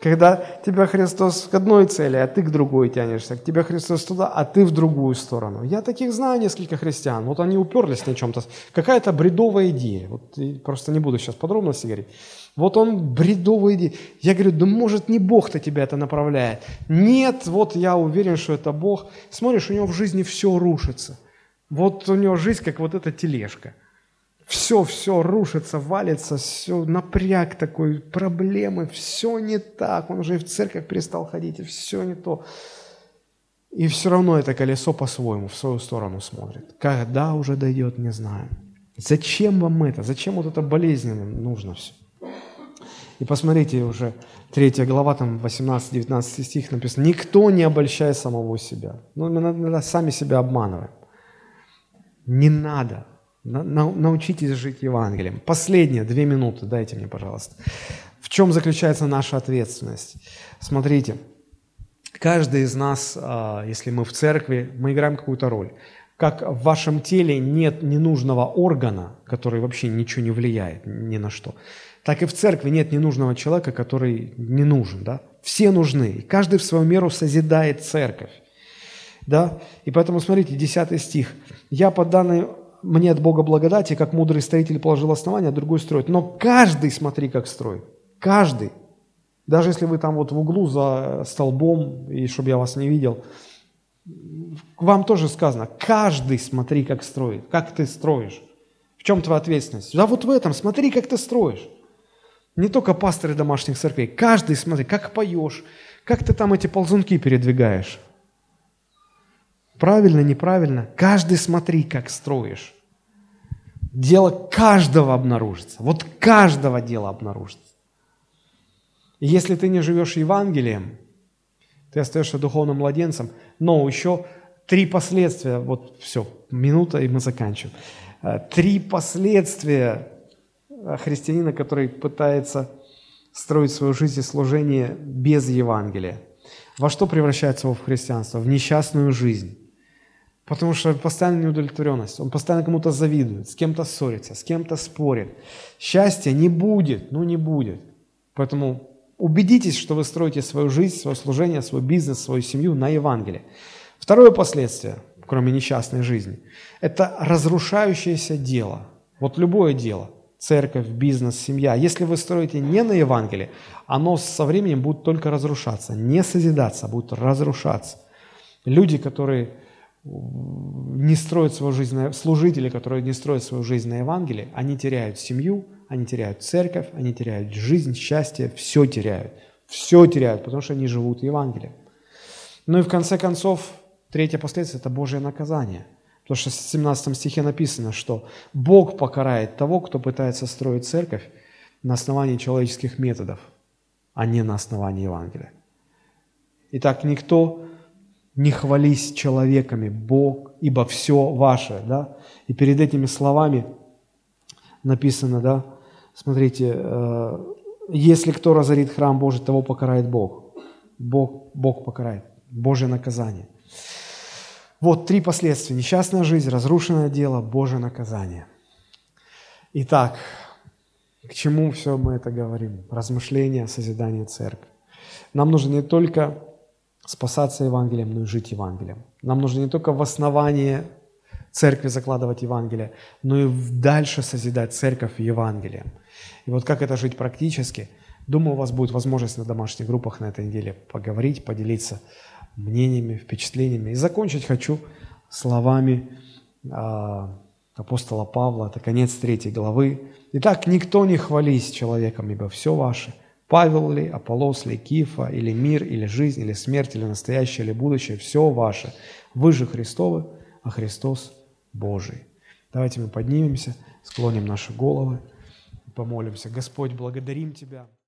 Когда тебя Христос к одной цели, а ты к другой тянешься, к тебе Христос туда, а ты в другую сторону. Я таких знаю несколько христиан. Вот они уперлись на чем-то. Какая-то бредовая идея. Вот просто не буду сейчас подробности говорить. Вот он бредовая идея. Я говорю, да может не Бог-то тебя это направляет. Нет, вот я уверен, что это Бог. Смотришь, у него в жизни все рушится. Вот у него жизнь как вот эта тележка все, все рушится, валится, все, напряг такой, проблемы, все не так, он уже и в церковь перестал ходить, и все не то. И все равно это колесо по-своему, в свою сторону смотрит. Когда уже дойдет, не знаю. Зачем вам это? Зачем вот это болезненно нужно все? И посмотрите уже, третья глава, там 18-19 стих написано, «Никто не обольщает самого себя». Ну, мы иногда сами себя обманываем. Не надо Научитесь жить Евангелием. Последние две минуты дайте мне, пожалуйста. В чем заключается наша ответственность? Смотрите, каждый из нас, а, если мы в церкви, мы играем какую-то роль. Как в вашем теле нет ненужного органа, который вообще ничего не влияет ни на что, так и в церкви нет ненужного человека, который не нужен. Да? Все нужны. И каждый в свою меру созидает церковь. Да? И поэтому смотрите, 10 стих. «Я по данной мне от Бога благодати, как мудрый строитель положил основание, а другой строит. Но каждый, смотри, как строит. Каждый. Даже если вы там вот в углу за столбом, и чтобы я вас не видел, вам тоже сказано, каждый смотри, как строит, как ты строишь. В чем твоя ответственность? Да вот в этом, смотри, как ты строишь. Не только пасторы домашних церквей, каждый смотри, как поешь, как ты там эти ползунки передвигаешь. Правильно, неправильно. Каждый смотри, как строишь. Дело каждого обнаружится. Вот каждого дела обнаружится. И если ты не живешь Евангелием, ты остаешься духовным младенцем, но еще три последствия, вот все, минута, и мы заканчиваем. Э, три последствия христианина, который пытается строить свою жизнь и служение без Евангелия. Во что превращается его в христианство? В несчастную жизнь. Потому что постоянно неудовлетворенность. Он постоянно кому-то завидует, с кем-то ссорится, с кем-то спорит. Счастья не будет, ну не будет. Поэтому убедитесь, что вы строите свою жизнь, свое служение, свой бизнес, свою семью на Евангелии. Второе последствие, кроме несчастной жизни, это разрушающееся дело. Вот любое дело, церковь, бизнес, семья. Если вы строите не на Евангелии, оно со временем будет только разрушаться, не созидаться, а будет разрушаться. Люди, которые не строят свою жизнь, на, служители, которые не строят свою жизнь на Евангелии, они теряют семью, они теряют церковь, они теряют жизнь, счастье, все теряют. Все теряют, потому что они живут Евангелием. Ну и в конце концов, третье последствие – это Божье наказание. Потому что в 17 стихе написано, что Бог покарает того, кто пытается строить церковь на основании человеческих методов, а не на основании Евангелия. Итак, никто не хвались человеками, Бог, ибо все ваше, да? И перед этими словами написано, да, смотрите, э, если кто разорит храм Божий, того покарает Бог. Бог, Бог покарает. Божье наказание. Вот три последствия. Несчастная жизнь, разрушенное дело, Божье наказание. Итак, к чему все мы это говорим? Размышления, созидание церкви. Нам нужно не только спасаться Евангелием, но и жить Евангелием. Нам нужно не только в основании церкви закладывать Евангелие, но и дальше созидать церковь Евангелием. И вот как это жить практически, думаю, у вас будет возможность на домашних группах на этой неделе поговорить, поделиться мнениями, впечатлениями. И закончить хочу словами а, апостола Павла, это конец третьей главы. «Итак, никто не хвались человеком, ибо все ваше – Павел ли, Аполлос ли, Кифа, или мир, или жизнь, или смерть, или настоящее, или будущее, все ваше. Вы же Христовы, а Христос Божий. Давайте мы поднимемся, склоним наши головы, помолимся. Господь, благодарим Тебя.